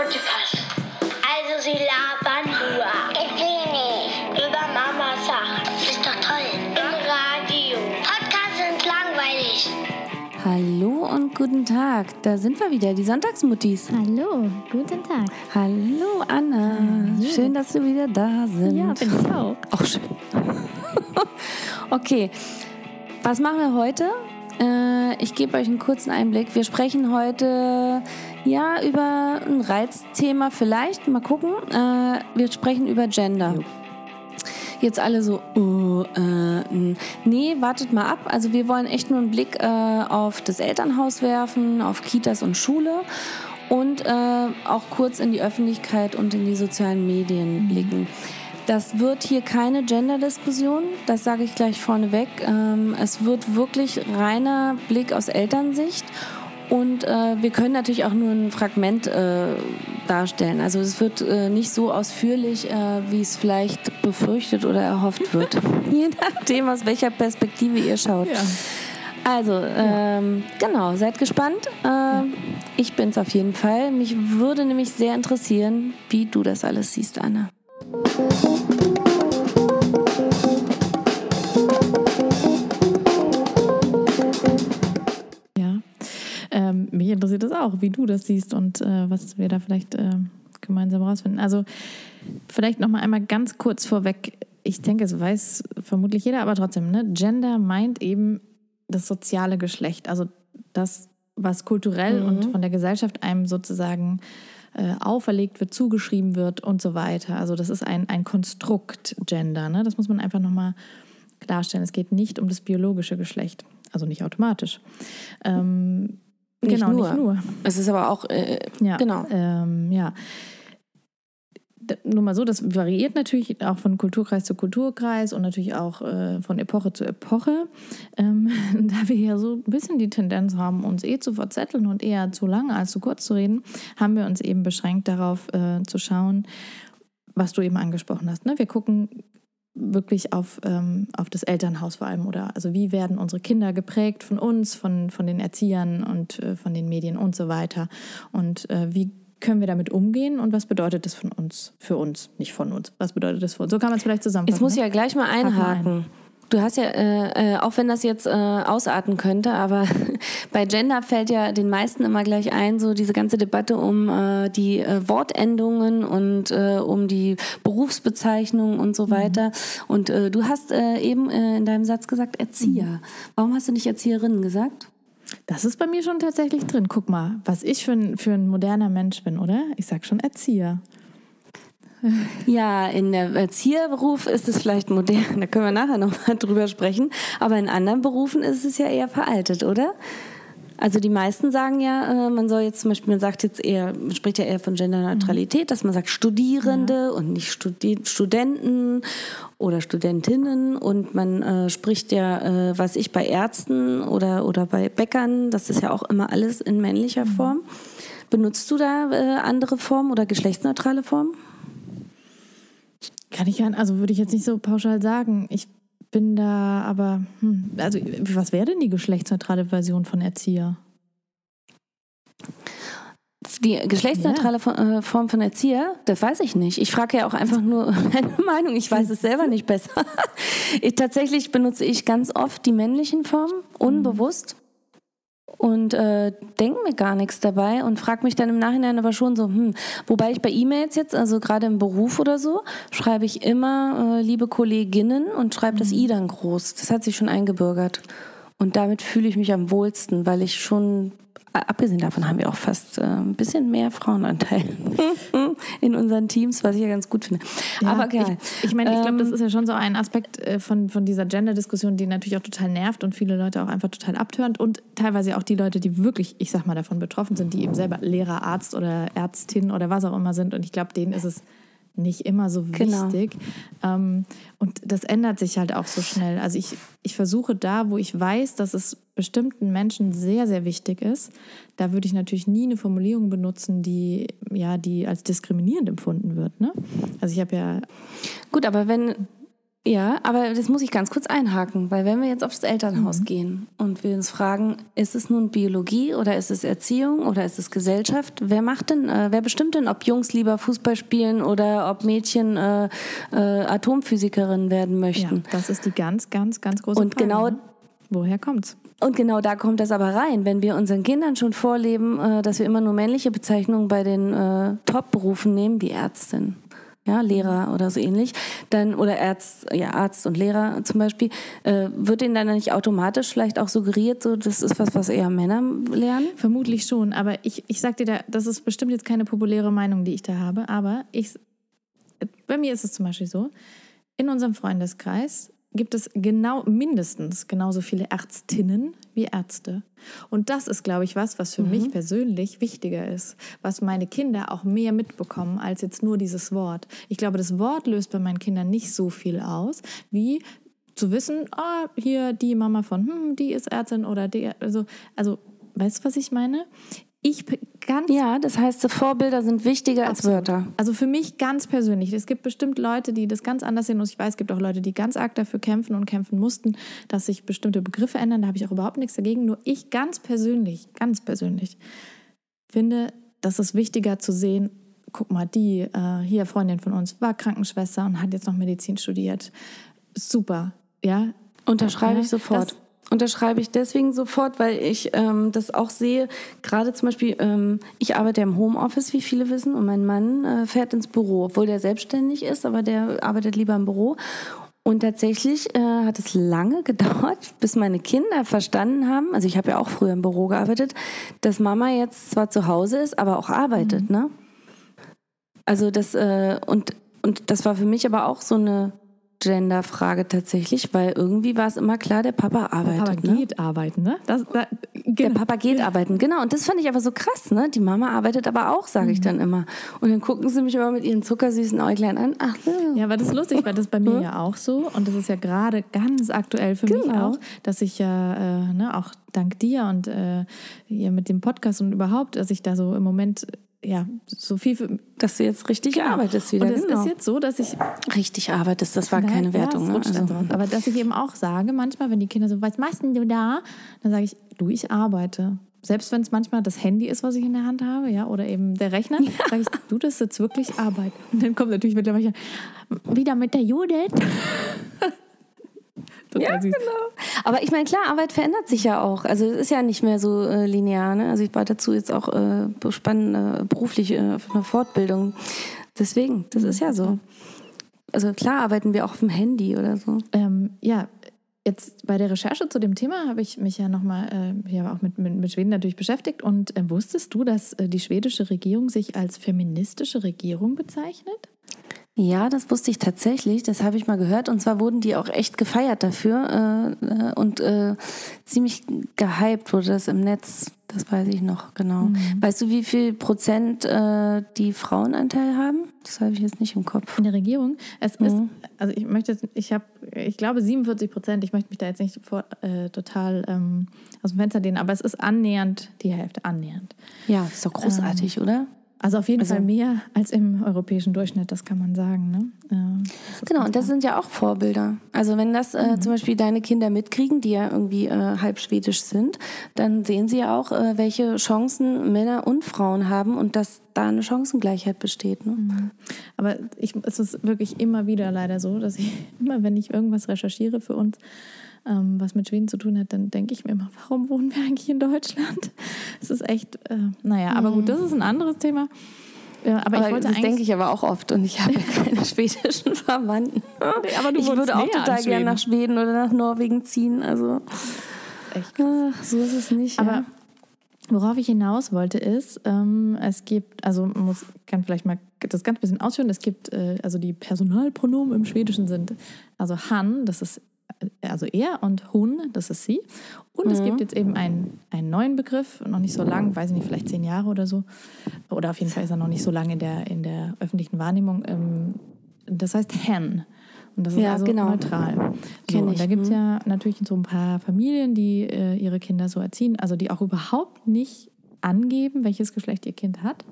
Podcast. Also sie labern nur. Ich will nicht. Über Mama Sachen. Ist doch toll. Im Radio. Podcasts sind langweilig. Hallo und guten Tag. Da sind wir wieder, die Sonntagsmuttis. Hallo, guten Tag. Hallo Anna. Schön, dass wir wieder da sind. Ja, bin ich auch. Auch schön. okay, was machen wir heute? Äh, ich gebe euch einen kurzen Einblick. Wir sprechen heute ja über ein Reizthema vielleicht. Mal gucken. Äh, wir sprechen über Gender. Jetzt alle so, oh, äh, nee, wartet mal ab. Also wir wollen echt nur einen Blick äh, auf das Elternhaus werfen, auf Kitas und Schule und äh, auch kurz in die Öffentlichkeit und in die sozialen Medien blicken. Das wird hier keine Gender-Diskussion, das sage ich gleich vorneweg. Ähm, es wird wirklich reiner Blick aus Elternsicht und äh, wir können natürlich auch nur ein Fragment äh, darstellen. Also es wird äh, nicht so ausführlich, äh, wie es vielleicht befürchtet oder erhofft wird. Je nachdem, aus welcher Perspektive ihr schaut. Also, ähm, genau, seid gespannt. Ähm, Ich bin's auf jeden Fall. Mich würde nämlich sehr interessieren, wie du das alles siehst, Anna. Ähm, mich interessiert das auch, wie du das siehst und äh, was wir da vielleicht äh, gemeinsam rausfinden. Also vielleicht noch mal einmal ganz kurz vorweg. Ich denke, es weiß vermutlich jeder, aber trotzdem, ne? Gender meint eben das soziale Geschlecht, also das, was kulturell und von der Gesellschaft einem sozusagen äh, auferlegt wird, zugeschrieben wird und so weiter. Also das ist ein, ein Konstrukt Gender. Ne? Das muss man einfach nochmal klarstellen. Es geht nicht um das biologische Geschlecht, also nicht automatisch. Ähm, Nicht genau, nur. nicht nur. Es ist aber auch, äh, Ja, genau. Ähm, ja. Nur mal so, das variiert natürlich auch von Kulturkreis zu Kulturkreis und natürlich auch äh, von Epoche zu Epoche. Ähm, da wir ja so ein bisschen die Tendenz haben, uns eh zu verzetteln und eher zu lange als zu kurz zu reden, haben wir uns eben beschränkt darauf äh, zu schauen, was du eben angesprochen hast. Ne? Wir gucken wirklich auf, ähm, auf das Elternhaus vor allem oder also wie werden unsere Kinder geprägt von uns, von, von den Erziehern und äh, von den Medien und so weiter und äh, wie können wir damit umgehen und was bedeutet das von uns, für uns, nicht von uns, was bedeutet das für uns? So kann man es vielleicht zusammenfassen. Jetzt muss ich ne? ja gleich mal mal ein. Du hast ja, äh, äh, auch wenn das jetzt äh, ausarten könnte, aber bei Gender fällt ja den meisten immer gleich ein, so diese ganze Debatte um äh, die äh, Wortendungen und äh, um die Berufsbezeichnung und so weiter. Und äh, du hast eben in deinem Satz gesagt Erzieher. Warum hast du nicht Erzieherin gesagt? Das ist bei mir schon tatsächlich drin. Guck mal, was ich für ein, für ein moderner Mensch bin, oder? Ich sag schon Erzieher. Ja, in der Erzieherberuf ist es vielleicht modern, da können wir nachher nochmal drüber sprechen, aber in anderen Berufen ist es ja eher veraltet, oder? Also die meisten sagen ja, äh, man soll jetzt zum Beispiel, man sagt jetzt eher, man spricht ja eher von Genderneutralität, dass man sagt Studierende und nicht Studi Studenten oder Studentinnen und man äh, spricht ja, äh, was ich bei Ärzten oder, oder bei Bäckern, das ist ja auch immer alles in männlicher Form. Benutzt du da äh, andere Formen oder geschlechtsneutrale Formen? Kann ich ja, also würde ich jetzt nicht so pauschal sagen. Ich bin da aber, hm, also was wäre denn die geschlechtsneutrale Version von Erzieher? Die geschlechtsneutrale Fo- äh, Form von Erzieher, das weiß ich nicht. Ich frage ja auch einfach nur meine Meinung. Ich weiß es selber nicht besser. Ich, tatsächlich benutze ich ganz oft die männlichen Formen, unbewusst. Und äh, denke mir gar nichts dabei und frage mich dann im Nachhinein aber schon so, hm, wobei ich bei E-Mails jetzt, also gerade im Beruf oder so, schreibe ich immer äh, liebe Kolleginnen und schreibe das I dann groß. Das hat sich schon eingebürgert. Und damit fühle ich mich am wohlsten, weil ich schon, abgesehen davon haben wir auch fast äh, ein bisschen mehr Frauenanteil in unseren Teams, was ich ja ganz gut finde. Aber geil. Ich, ich meine, ich glaube, das Ähm, ist ja schon so ein Aspekt äh, von, von dieser Gender-Diskussion, die natürlich auch total nervt und viele Leute auch einfach total abtörend und teilweise auch die Leute, die wirklich, ich sag mal, davon betroffen sind, die eben selber Lehrer, Arzt oder Ärztin oder was auch immer sind. Und ich glaube, denen ist es nicht immer so Genau. wichtig. Ähm, und das ändert sich halt auch so schnell. Also ich, ich versuche da, wo ich weiß, dass es bestimmten Menschen sehr, sehr wichtig ist, da würde ich natürlich nie eine Formulierung benutzen, die, ja, die als diskriminierend empfunden wird. Ne? Also ich habe ja Gut, aber wenn, Ja, aber das muss ich ganz kurz einhaken, weil wenn wir jetzt aufs Elternhaus Mhm. gehen und wir uns fragen, ist es nun Biologie oder ist es Erziehung oder ist es Gesellschaft? Wer macht denn, äh, wer bestimmt denn, ob Jungs lieber Fußball spielen oder ob Mädchen äh, äh, Atomphysikerin werden Ja, möchten? das ist die ganz, ganz, ganz große Und Frage. genau- ne? Woher kommt's? Und genau da kommt das aber rein, wenn wir unseren Kindern schon vorleben, äh, dass wir immer nur männliche Bezeichnungen bei den äh, Top-Berufen nehmen, wie Ärztin. Ja, Lehrer oder so ähnlich, dann oder Arzt, ja, Arzt und Lehrer zum Beispiel, äh, wird ihnen dann nicht automatisch vielleicht auch suggeriert, so das ist was, was eher Männer lernen? Vermutlich schon, aber ich, ich sag dir da, das ist bestimmt jetzt keine populäre Meinung, die ich da habe, aber ich, bei mir ist es zum Beispiel so, in unserem Freundeskreis gibt es genau mindestens genauso viele Ärztinnen wie Ärzte. Und das ist, glaube ich, was, was für mich persönlich wichtiger ist, was meine Kinder auch mehr mitbekommen als jetzt nur dieses Wort. Ich glaube, das Wort löst bei meinen Kindern nicht so viel aus, wie zu wissen, ah, hier die Mama von, hm, die ist Ärztin oder die, also, also, weißt du, was ich meine? Ich ganz Ja, das heißt, Vorbilder sind wichtiger als Wörter. also für mich ganz persönlich. Es gibt bestimmt Leute, die das ganz anders sehen. Und ich weiß, es gibt auch Leute, die ganz arg dafür kämpfen und kämpfen mussten, dass sich bestimmte Begriffe ändern. Da habe ich auch überhaupt nichts dagegen. Nur ich ganz persönlich, ganz persönlich finde, das ist wichtiger zu sehen. Guck mal, die äh, hier Freundin von uns war Krankenschwester und hat jetzt noch Medizin studiert. Super, ja. Unterschreibe ich sofort. das- Unterschreibe ich deswegen sofort, weil ich ähm, das auch sehe. Gerade zum Beispiel, ähm, ich arbeite ja im Homeoffice, wie viele wissen, und mein Mann äh, fährt ins Büro, obwohl der selbstständig ist, aber der arbeitet lieber im Büro. Und tatsächlich äh, hat es lange gedauert, bis meine Kinder verstanden haben, also ich habe ja auch früher im Büro gearbeitet, dass Mama jetzt zwar zu Hause ist, aber auch arbeitet, ne? Also das, äh, und, und das war für mich aber auch so eine Genderfrage tatsächlich, weil irgendwie war es immer klar, der Papa arbeitet. Aber ne? geht arbeiten, ne? Das, da, Der genau. Papa geht arbeiten, genau. Und das fand ich aber so krass, ne? Die Mama arbeitet aber auch, sage Mhm. ich dann immer. Und dann gucken sie mich immer mit ihren zuckersüßen Äuglein an. Ach so. Ja, aber das ist lustig, weil das bei mir ja auch so und das ist ja gerade ganz aktuell für mich Genau. auch, dass ich ja äh, ne, auch dank dir und äh, hier mit dem Podcast und überhaupt, dass ich da so im Moment ja so viel für, Dass du jetzt richtig arbeitest wieder. und es genau. ist jetzt so, dass ich richtig arbeitest, das war keine ja, Wertung. ne? dann Also. Aber dass ich eben auch sage, manchmal, wenn die Kinder so, was machst denn du da? Dann sage ich, du, ich arbeite. Selbst wenn es manchmal das Handy ist, was ich in der Hand habe, ja, oder eben der Rechner, sage ich, du, das ist jetzt wirklich Arbeit. Und dann kommt natürlich mittlerweile wieder mit der Judith. Total ja, süß. genau. Aber ich meine, klar, Arbeit verändert sich ja auch. Also es ist ja nicht mehr so äh, linear. Ne? Also ich war dazu jetzt auch äh, spannende berufliche äh, eine Fortbildung. Deswegen, das ist ja so. Also klar arbeiten wir auch auf dem Handy oder so. Ähm, ja, jetzt bei der Recherche zu dem Thema habe ich mich ja nochmal äh, ja, auch mit, mit, mit Schweden natürlich beschäftigt. Und äh, wusstest du, dass äh, die schwedische Regierung sich als feministische Regierung bezeichnet? Ja, das wusste ich tatsächlich. Das habe ich mal gehört. Und zwar wurden die auch echt gefeiert dafür äh, äh, und äh, ziemlich gehypt wurde das im Netz. Das weiß ich noch genau. Weißt du, wie viel Prozent äh, die Frauenanteil haben? Das habe ich jetzt nicht im Kopf. In der Regierung. Es ist, Mhm. also ich möchte ich habe, ich glaube 47 Prozent, ich möchte mich da jetzt nicht vor, äh, total ähm, aus dem Fenster lehnen, aber es ist annähernd die Hälfte, annähernd. Ja, ist doch großartig, oder? Also auf jeden Also- Fall mehr als im europäischen Durchschnitt, das kann man sagen. Ne? Das Genau, und das sind ja auch Vorbilder. Also wenn das äh, zum Beispiel deine Kinder mitkriegen, die ja irgendwie äh, halb schwedisch sind, dann sehen sie ja auch, äh, welche Chancen Männer und Frauen haben und dass da eine Chancengleichheit besteht. Ne? Aber ich, es ist wirklich immer wieder leider so, dass ich immer, wenn ich irgendwas recherchiere für uns, ähm, was mit Schweden zu tun hat, dann denke ich mir immer, warum wohnen wir eigentlich in Deutschland? Es ist echt, äh, naja, aber gut, das ist ein anderes Thema. Ja, aber, ich Aber wollte das denke ich aber auch oft und ich habe ja keine schwedischen Verwandten. aber du ich würde auch total gerne nach Schweden oder nach Norwegen ziehen. Also echt ach, so ist es nicht. Aber ja. worauf ich hinaus wollte ist, ähm, es gibt, also man muss, kann vielleicht mal das ganz bisschen ausführen, es gibt, äh, also die Personalpronomen im Schwedischen sind, also han, das ist also er und hun, das ist sie. Und es gibt jetzt eben einen, einen neuen Begriff, noch nicht so lang, weiß ich nicht, vielleicht zehn Jahre oder so. Oder auf jeden Fall ist er noch nicht so lange in der, in der öffentlichen Wahrnehmung. Ähm, das heißt hen. Und das ist Ja, also genau. neutral. So, und da gibt es mhm. ja natürlich so ein paar Familien, die äh, ihre Kinder so erziehen, also die auch überhaupt nicht angeben, welches Geschlecht ihr Kind hat.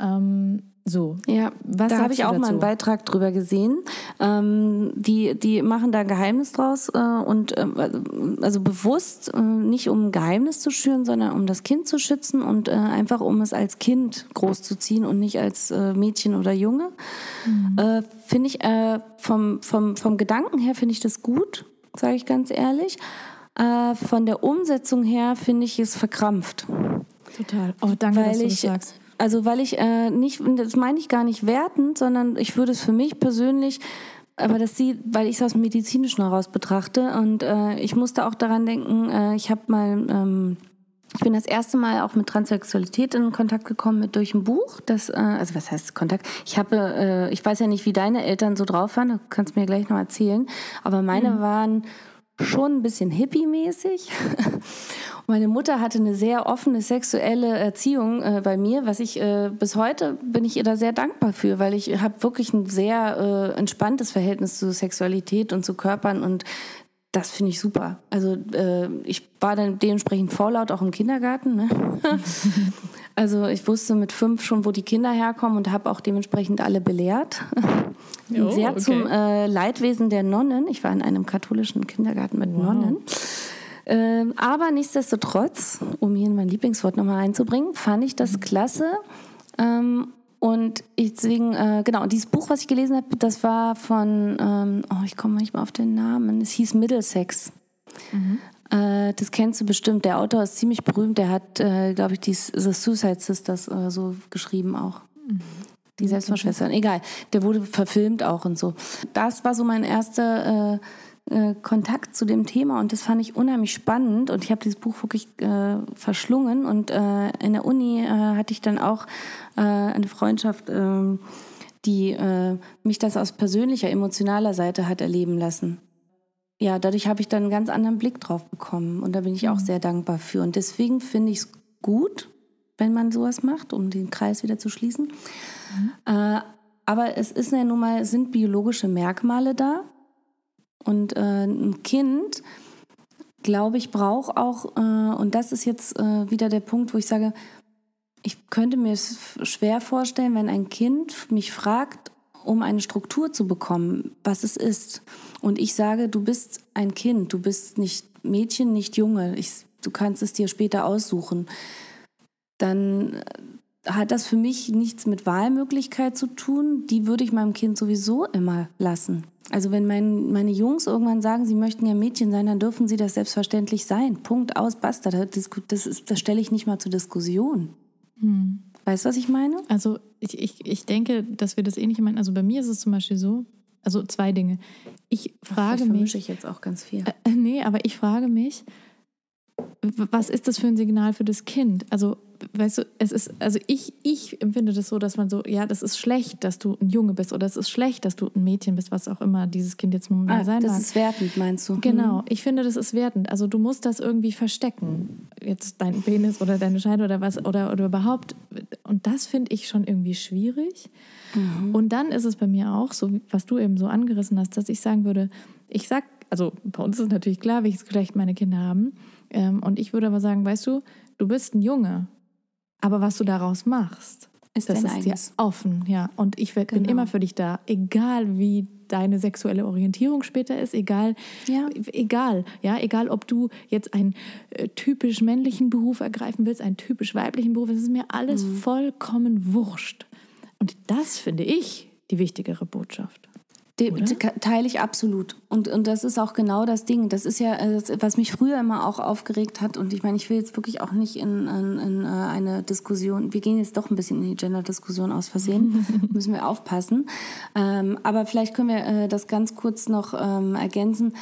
Ähm, So. Ja, Was da habe ich auch mal einen dazu? Beitrag drüber gesehen. Ähm, die, die machen da ein Geheimnis draus äh, und ähm, also bewusst äh, nicht um ein Geheimnis zu schüren, sondern um das Kind zu schützen und äh, einfach um es als Kind großzuziehen und nicht als äh, Mädchen oder Junge. Äh, finde ich äh, vom, vom, vom Gedanken her finde ich das gut, sage ich ganz ehrlich. Äh, von der Umsetzung her finde ich es verkrampft. Total. Oh, danke, dass Weil du das sagst. Also weil ich äh, nicht, das meine ich gar nicht wertend, sondern ich würde es für mich persönlich, aber das sieht, weil ich es aus dem Medizinischen heraus betrachte und äh, ich musste auch daran denken, äh, ich habe mal, ähm, ich bin das erste Mal auch mit Transsexualität in Kontakt gekommen mit durch ein Buch. Das, äh, also was heißt Kontakt? Ich habe, äh, ich weiß ja nicht, wie deine Eltern so drauf waren. Du kannst mir gleich noch erzählen. Aber meine waren schon ein bisschen hippie-mäßig. Meine Mutter hatte eine sehr offene sexuelle Erziehung äh, bei mir, was ich äh, bis heute bin ich ihr da sehr dankbar für, weil ich habe wirklich ein sehr äh, entspanntes Verhältnis zu Sexualität und zu Körpern und das finde ich super. Also äh, ich war dann dementsprechend vorlaut auch im Kindergarten. Ne? also ich wusste mit fünf schon, wo die Kinder herkommen und habe auch dementsprechend alle belehrt. Oh, sehr okay. zum äh, Leidwesen der Nonnen. Ich war in einem katholischen Kindergarten mit Nonnen. Ähm, aber nichtsdestotrotz, um hier mein Lieblingswort nochmal einzubringen, fand ich das klasse. Ähm, und deswegen, äh, genau, und dieses Buch, was ich gelesen habe, das war von, ähm, oh, ich komme manchmal auf den Namen, es hieß Middlesex. Äh, das kennst du bestimmt. Der Autor ist ziemlich berühmt. Der hat, äh, glaube ich, die The Suicide Sisters oder so geschrieben auch. Die Selbstmordschwestern. Egal. Der wurde verfilmt auch und so. Das war so mein erster äh, äh, Kontakt zu dem Thema und das fand ich unheimlich spannend und ich habe dieses Buch wirklich äh, verschlungen und äh, in der Uni äh, hatte ich dann auch äh, eine Freundschaft, ähm, die mich das aus persönlicher, emotionaler Seite hat erleben lassen ja, dadurch habe ich dann einen ganz anderen Blick drauf bekommen. Und da bin ich auch sehr dankbar für. Und deswegen finde ich es gut, wenn man sowas macht, um den Kreis wieder zu schließen. Äh, aber es ist ja nun mal, sind biologische Merkmale da. Und äh, ein Kind, glaube ich, braucht auch, äh, und das ist jetzt äh, wieder der Punkt, wo ich sage, ich könnte mir es schwer vorstellen, wenn ein Kind mich fragt, um eine Struktur zu bekommen, was es ist. Und ich sage, du bist ein Kind, du bist nicht Mädchen, nicht Junge, ich, du kannst es dir später aussuchen. Dann äh, hat das für mich nichts mit Wahlmöglichkeit zu tun. Die würde ich meinem Kind sowieso immer lassen. Also wenn mein, meine Jungs irgendwann sagen, sie möchten ja Mädchen sein, dann dürfen sie das selbstverständlich sein. Punkt aus, basta. Das, das, ist- das stelle ich nicht mal zur Diskussion. Weißt du, was ich meine? Also ich, ich, ich denke, dass wir das ähnlich meinen. Also bei mir ist es zum Beispiel so, also zwei Dinge. Ich frage Vielleicht mich, ich jetzt auch ganz viel. Äh, Nee, aber ich frage mich, was ist das für ein Signal für das Kind? Also, weißt du, es ist, also ich, ich empfinde das so, dass man so, ja, das ist schlecht, dass du ein Junge bist oder es ist schlecht, dass du ein Mädchen bist, was auch immer dieses Kind jetzt nun mal Ah, sein das mag. ist wertend, meinst du? Genau, ich finde, das ist wertend. Also du musst das irgendwie verstecken. Jetzt dein Penis oder deine Scheide oder was oder, oder überhaupt. Und das finde ich schon irgendwie schwierig. Und dann ist es bei mir auch so, was du eben so angerissen hast, dass ich sagen würde, ich sag, also bei uns ist es natürlich klar, welches Geschlecht meine Kinder haben. Ähm, und ich würde aber sagen, weißt du, du bist ein Junge, aber was du daraus machst, Ist das ist eigenes. dir offen, ja. Und ich werd- bin Genau. immer für dich da, egal wie deine sexuelle Orientierung später ist, egal, Ja. egal, ja, egal, ob du jetzt einen äh, typisch männlichen Beruf ergreifen willst, einen typisch weiblichen Beruf, es ist mir alles Mhm. vollkommen wurscht. Und das finde ich die wichtigere Botschaft. Teile ich absolut. Und, und das ist auch genau das Ding. Das ist ja, äh, was mich früher immer auch aufgeregt hat. Und ich meine, ich will jetzt wirklich auch nicht in, in, in äh, eine Diskussion, wir gehen jetzt doch ein bisschen in die Gender-Diskussion aus Versehen, müssen wir aufpassen. Ähm, aber vielleicht können wir äh, das ganz kurz noch ähm, ergänzen.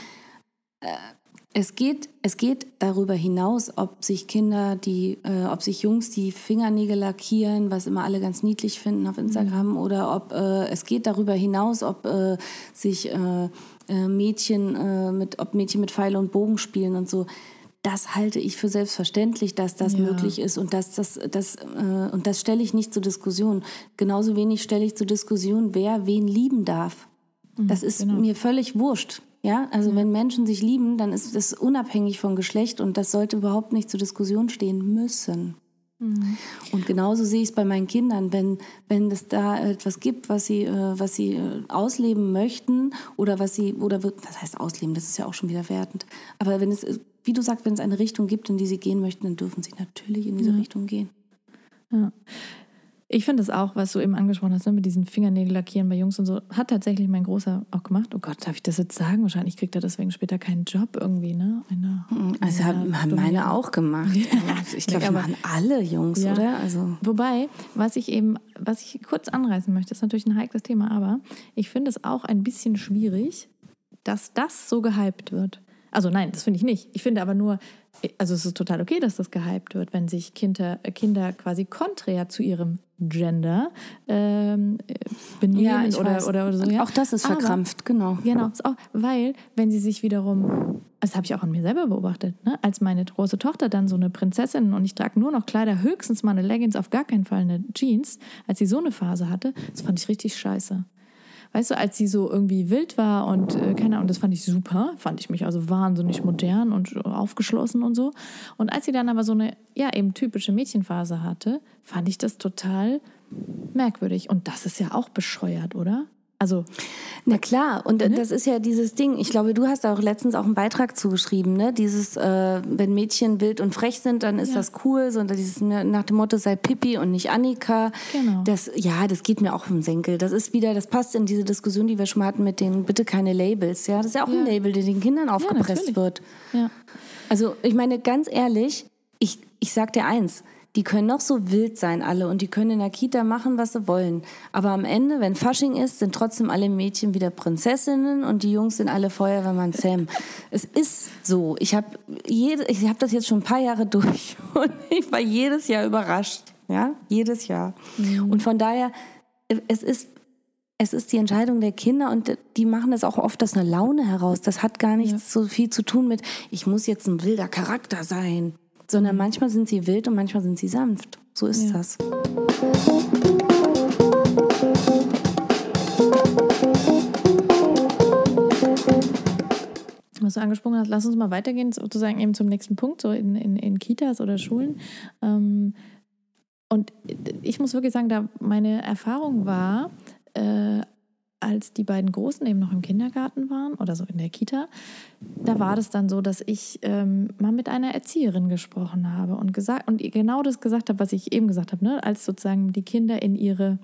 Es geht, es geht darüber hinaus, ob sich Kinder, die, äh, ob sich Jungs die Fingernägel lackieren, was immer alle ganz niedlich finden auf Instagram, oder ob äh, es geht darüber hinaus, ob äh, sich äh, äh, Mädchen äh, mit, ob Mädchen mit Pfeile und Bogen spielen und so. Das halte ich für selbstverständlich, dass das Ja. möglich ist und dass das, das und das stelle ich nicht zur Diskussion. Genauso wenig stelle ich zur Diskussion, wer wen lieben darf. Das ist genau. mir völlig wurscht. Ja, also wenn Menschen sich lieben, dann ist das unabhängig vom Geschlecht und das sollte überhaupt nicht zur Diskussion stehen müssen. Und genauso sehe ich es bei meinen Kindern, wenn, wenn es da etwas gibt, was sie, äh, was sie äh, ausleben möchten oder was sie, oder was heißt ausleben, das ist ja auch schon wieder wertend. Aber wenn es, wie du sagst, wenn es eine Richtung gibt, in die sie gehen möchten, dann dürfen sie natürlich in diese Richtung gehen. Ja. Ich finde es auch, was du eben angesprochen hast, ne, mit diesen Fingernägel lackieren bei Jungs und so, hat tatsächlich mein Großer auch gemacht. Oh Gott, darf ich das jetzt sagen? Wahrscheinlich kriegt er deswegen später keinen Job irgendwie, ne? Eine, Also Ja, haben, meine ja. auch gemacht. Also ich glaube, machen alle Jungs, Ja. oder? Also Wobei, was ich eben, was ich kurz anreißen möchte, ist natürlich ein heikles Thema, aber ich finde es auch ein bisschen schwierig, dass das so gehypt wird. Also nein, das finde ich nicht. Ich finde aber nur, also es ist total okay, dass das gehypt wird, wenn sich Kinder, äh, Kinder quasi konträr zu ihrem Gender ähm, äh, benehmen ich oder, oder, oder so. Ja. Auch das ist Aber- verkrampft, genau. Genau, ist auch, weil wenn sie sich wiederum, das habe ich auch an mir selber beobachtet, ne? als meine große Tochter dann so eine Prinzessin und ich trage nur noch Kleider, höchstens mal eine Leggings, auf gar keinen Fall eine Jeans, als sie so eine Phase hatte, das fand ich richtig scheiße. Weißt du, als sie so irgendwie wild war und äh, keine Ahnung, das fand ich super, fand ich mich also wahnsinnig modern und aufgeschlossen und so. Und als sie dann aber so eine, ja, eben typische Mädchenphase hatte, fand ich das total merkwürdig. Und das ist ja auch bescheuert, oder? Also, Na klar, und das ist ja dieses Ding. Ich glaube, du hast da auch letztens auch einen Beitrag zugeschrieben, ne? Dieses, äh, wenn Mädchen wild und frech sind, dann ist Ja. das cool. So dieses ne, nach dem Motto sei Pippi und nicht Annika. Genau. Das, ja, das geht mir auch im Senkel. Das ist wieder, das passt in diese Diskussion, die wir schon mal hatten mit den bitte keine Labels. Ja, das ist ja auch ein Ja. Label, der den Kindern aufgepresst natürlich. wird. ja. Also ich meine, ganz ehrlich, ich, ich sag dir eins, die können noch so wild sein alle und die können in der Kita machen, was sie wollen. Aber am Ende, wenn Fasching ist, sind trotzdem alle Mädchen wieder Prinzessinnen und die Jungs sind alle Feuerwehrmann Sam. Es ist so. Ich habe hab das jetzt schon ein paar Jahre durch und ich war jedes Jahr überrascht. Ja, jedes Jahr. Und von daher, es ist es ist die Entscheidung der Kinder und die machen das auch oft aus einer Laune heraus. Das hat gar nichts so viel zu tun mit, ich muss jetzt ein wilder Charakter sein, sondern manchmal sind sie wild und manchmal sind sie sanft. So ist Ja. das. was du angesprochen hast, lass uns mal weitergehen, sozusagen eben zum nächsten Punkt, so in, in, in Kitas oder Schulen. Ähm, und ich muss wirklich sagen, da meine Erfahrung war, äh, als die beiden Großen eben noch im Kindergarten waren oder so in der Kita, da war das dann so, dass ich ähm, mal mit einer Erzieherin gesprochen habe und gesagt und ihr genau das gesagt habe, was ich eben gesagt habe, ne? als sozusagen die Kinder in ihre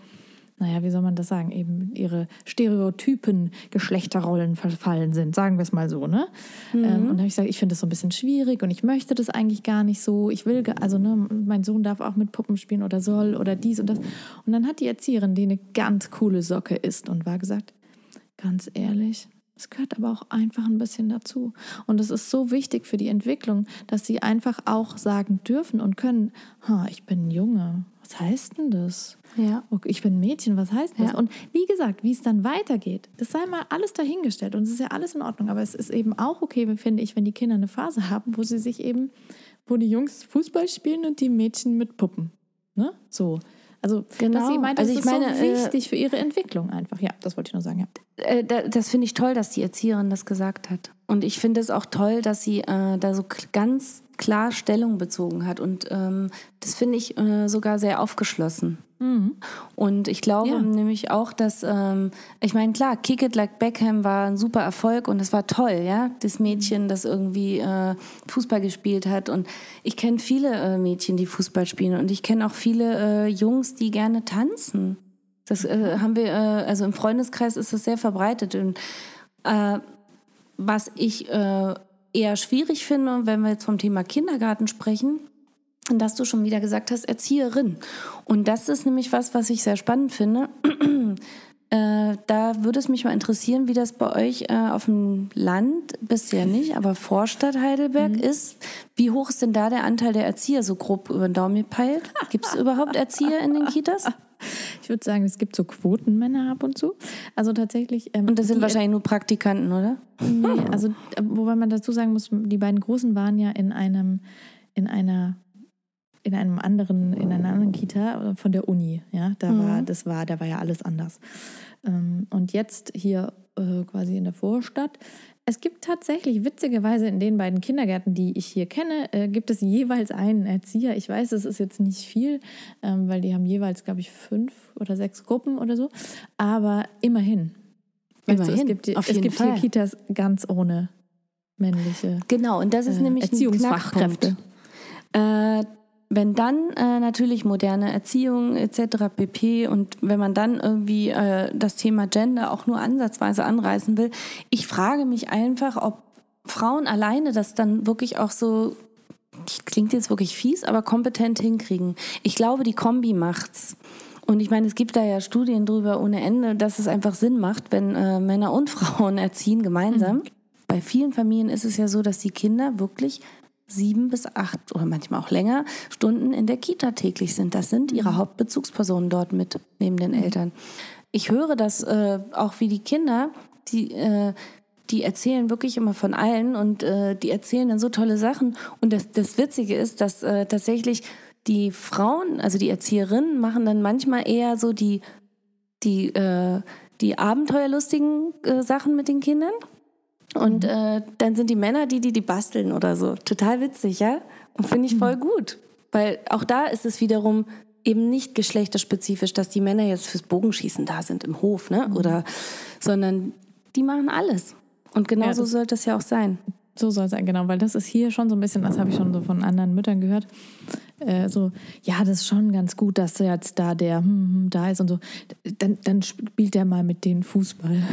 naja, wie soll man das sagen, eben ihre Stereotypen Geschlechterrollen verfallen sind, sagen wir es mal so, ne? Ähm, und da habe ich gesagt, ich finde das so ein bisschen schwierig und ich möchte das eigentlich gar nicht so. Ich will, also ne, mein Sohn darf auch mit Puppen spielen oder soll oder dies und das. Und dann hat die Erzieherin, die eine ganz coole Socke ist und war gesagt, ganz ehrlich, es gehört aber auch einfach ein bisschen dazu. Und es ist so wichtig für die Entwicklung, dass sie einfach auch sagen dürfen und können, ha, ich bin ein Junge. Was heißt denn das? Ja. Okay, ich bin ein Mädchen, was heißt das? Ja. Und wie gesagt, wie es dann weitergeht, das sei mal alles dahingestellt und es ist ja alles in Ordnung. Aber es ist eben auch okay, finde ich, wenn die Kinder eine Phase haben, wo sie sich eben, wo die Jungs Fußball spielen und die Mädchen mit Puppen. Ne? So. Also, Genau. dass sie meint, Also das ich ist meine, so äh, wichtig für ihre Entwicklung einfach. Ja, das wollte ich nur sagen, ja. Äh, da- Das finde ich toll, dass die Erzieherin das gesagt hat. Und ich finde es auch toll, dass sie äh, da so ganz klar Stellung bezogen hat. Und ähm, das finde ich äh, sogar sehr aufgeschlossen. Und ich glaube Ja. nämlich auch, dass, ähm, ich meine, klar, Kick It Like Beckham war ein super Erfolg und es war toll, ja, das Mädchen, das irgendwie äh, Fußball gespielt hat. Und ich kenne viele äh, Mädchen, die Fußball spielen und ich kenne auch viele äh, Jungs, die gerne tanzen. Das äh, haben wir, äh, also im Freundeskreis ist das sehr verbreitet. Und äh, was ich äh, eher schwierig finde, wenn wir jetzt vom Thema Kindergarten sprechen, dass du schon wieder gesagt hast, Erzieherin. Und das ist nämlich was, was ich sehr spannend finde. Äh, da würde es mich mal interessieren, wie das bei euch äh, auf dem Land, bisher nicht, aber Vorstadt Heidelberg ist. Wie hoch ist denn da der Anteil der Erzieher, so grob über den Daumen gepeilt? Gibt es überhaupt Erzieher in den Kitas? Ich würde sagen, es gibt so Quotenmänner ab und zu. Also tatsächlich. Ähm, Und das sind die- wahrscheinlich nur Praktikanten, oder? Nee, also äh, wobei man dazu sagen muss, die beiden Großen waren ja in einem, in einer, in einem anderen, in einer anderen Kita äh, von der Uni. Ja, da war, das war, da war ja alles anders. Ähm, Und jetzt hier äh, quasi in der Vorstadt. Es gibt tatsächlich witzigerweise in den beiden Kindergärten, die ich hier kenne, äh, gibt es jeweils einen Erzieher. Ich weiß, es ist jetzt nicht viel, ähm, weil die haben jeweils, glaube ich, fünf oder sechs Gruppen oder so. Aber immerhin. Immerhin, es gibt, auf es gibt hier Kitas ganz ohne männliche Genau, und das ist äh, nämlich ein Erziehungsfachkräfte. Knackpunkt. Äh, wenn dann äh, natürlich moderne Erziehung etc. pp. und wenn man dann irgendwie äh, das Thema Gender auch nur ansatzweise anreißen will, ich frage mich einfach, ob Frauen alleine das dann wirklich auch so, klingt jetzt wirklich fies, aber kompetent hinkriegen. Ich glaube, die Kombi macht's. Und ich meine, es gibt da ja Studien drüber ohne Ende, dass es einfach Sinn macht, wenn äh, Männer und Frauen erziehen gemeinsam. Bei vielen Familien ist es ja so, dass die Kinder wirklich sieben bis acht oder manchmal auch länger Stunden in der Kita täglich sind. Das sind ihre Hauptbezugspersonen dort mit, neben den Eltern. Ich höre das äh, auch wie die Kinder, die, äh, die erzählen wirklich immer von allen und äh, die erzählen dann so tolle Sachen. Und das, das Witzige ist, dass äh, tatsächlich die Frauen, also die Erzieherinnen, machen dann manchmal eher so die, die, äh, die abenteuerlustigen äh, Sachen mit den Kindern. Und äh, dann sind die Männer die, die die basteln oder so. Total witzig, ja? Und finde ich voll gut. Weil auch da ist es wiederum eben nicht geschlechterspezifisch, dass die Männer jetzt fürs Bogenschießen da sind im Hof, ne? Oder, sondern die machen alles. Und genauso das- soll das ja auch sein. So soll es sein, genau, weil das ist hier schon so ein bisschen, das habe ich schon so von anderen Müttern gehört. Äh, so, ja, das ist schon ganz gut, dass jetzt da der hm, hm, da ist und so. Dann, dann spielt der mal mit denen Fußball.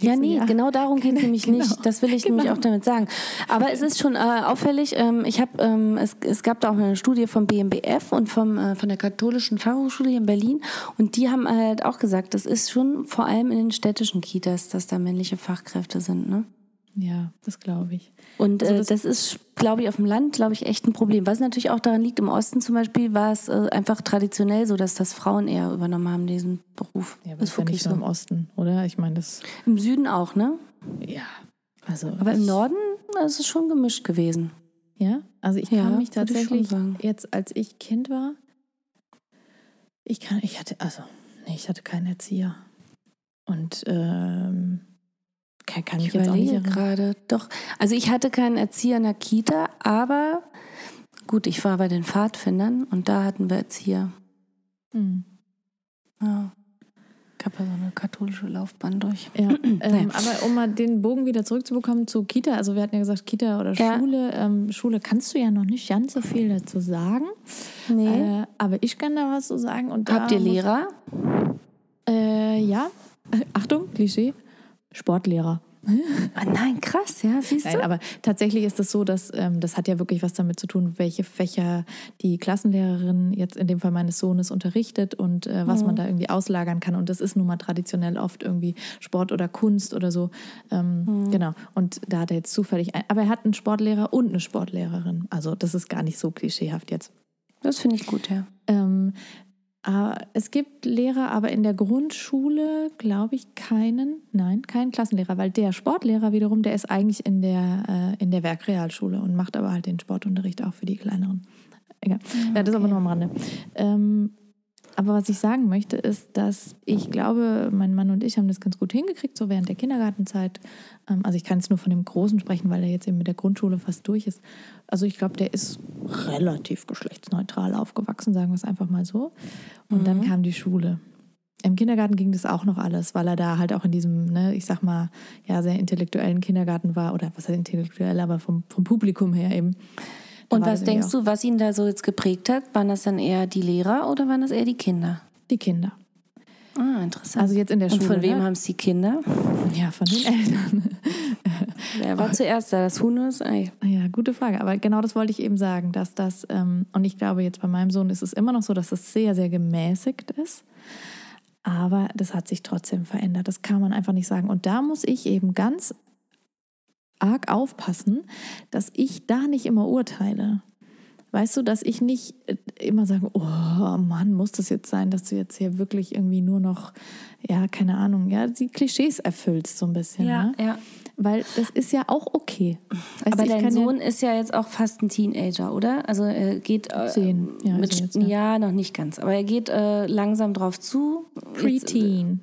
Ja, nee, genau darum geht es nämlich genau. nicht. Das will ich nämlich Genau. auch damit sagen. Aber es ist schon äh, auffällig, ähm, ich habe, ähm, es, es gab da auch eine Studie vom BMBF und vom, äh, von der Katholischen Fachhochschule in Berlin und die haben halt auch gesagt, das ist schon vor allem in den städtischen Kitas, dass da männliche Fachkräfte sind. Ne? Ja, das glaube ich. Und Also äh, das- das, ist, glaube ich, auf dem Land, glaube ich, echt ein Problem. Was natürlich auch daran liegt, im Osten zum Beispiel war es äh, einfach traditionell so, dass das Frauen eher übernommen haben, diesen Beruf. Ja, aber ist ist ja wirklich nicht nur so. im Osten, oder? Ich meine, das, Im Süden auch, ne? ja, also. Aber im Norden ist es schon gemischt gewesen. Ja, also ich Ja, kann mich tatsächlich sagen. jetzt, als ich Kind war, ich kann, ich hatte, also, nee, ich hatte keinen Erzieher. Und ähm, kann, kann mich Ich jetzt auch nicht gerade. Doch, also ich hatte keinen Erzieher in der Kita, aber gut, ich war bei den Pfadfindern und da hatten wir Erzieher. Hm. Ja. Ich habe ja so eine katholische Laufbahn durch. Ja, ähm, Naja. aber um mal den Bogen wieder zurückzubekommen zu Kita, also wir hatten ja gesagt Kita oder Ja. Schule. Ähm, Schule kannst du ja noch nicht ganz so viel dazu sagen. Nee. Äh, aber ich kann da was zu sagen. Und Habt ihr Lehrer? Äh, ja. Achtung, Klischee. Sportlehrer. Ah, nein, krass, ja, siehst Nein, du? aber tatsächlich ist es so, dass ähm, das hat ja wirklich was damit zu tun, welche Fächer die Klassenlehrerin jetzt in dem Fall meines Sohnes unterrichtet und äh, was man da irgendwie auslagern kann. Und das ist nun mal traditionell oft irgendwie Sport oder Kunst oder so. Ähm, Genau. Und da hat er jetzt zufällig, ein, aber er hat einen Sportlehrer und eine Sportlehrerin. Also das ist gar nicht so klischeehaft jetzt. Das finde ich gut, ja. Ähm, äh, es gibt Lehrer, aber in der Grundschule glaube ich keinen, nein, keinen Klassenlehrer, weil der Sportlehrer wiederum, der ist eigentlich in der, äh, in der Werkrealschule und macht aber halt den Sportunterricht auch für die kleineren. Egal. Ja, das ist aber nur am Rande. Ähm, aber was ich sagen möchte, ist, dass ich glaube, mein Mann und ich haben das ganz gut hingekriegt, so während der Kindergartenzeit. Ähm, also ich kann jetzt nur von dem Großen sprechen, weil er jetzt eben mit der Grundschule fast durch ist. Also ich glaube, der ist relativ geschlechtsneutral aufgewachsen, sagen wir es einfach mal so. Und dann kam die Schule. Im Kindergarten ging das auch noch alles, weil er da halt auch in diesem, ne, ich sag mal, ja, sehr intellektuellen Kindergarten war. Oder was heißt intellektuell, aber vom, vom Publikum her eben. Da Und was das denkst du, was ihn da so jetzt geprägt hat? Waren das dann eher die Lehrer oder waren das eher die Kinder? Die Kinder. Ah, interessant. Also jetzt in der Und Schule. von wem ne? haben es die Kinder? Ja, von den Eltern. Wer war zuerst da? Das Huhn oder das Ei? Ja, gute Frage. Aber genau das wollte ich eben sagen, dass das, ähm, und ich glaube, jetzt bei meinem Sohn ist es immer noch so, dass es sehr, sehr gemäßigt ist. Aber das hat sich trotzdem verändert. Das kann man einfach nicht sagen. Und da muss ich eben ganz arg aufpassen, dass ich da nicht immer urteile. Weißt du, dass ich nicht äh, immer sage, oh Mann, muss das jetzt sein, dass du jetzt hier wirklich irgendwie nur noch, ja, keine Ahnung, ja, die Klischees erfüllst so ein bisschen. ne? ja. Weil das ist ja auch okay. Weißt Aber du, dein kann ja- Sohn ist ja jetzt auch fast ein Teenager, oder? Also er geht äh, Zehn, ja, mit, er jetzt, ja. ja. noch nicht ganz, aber er geht äh, langsam drauf zu. Preteen.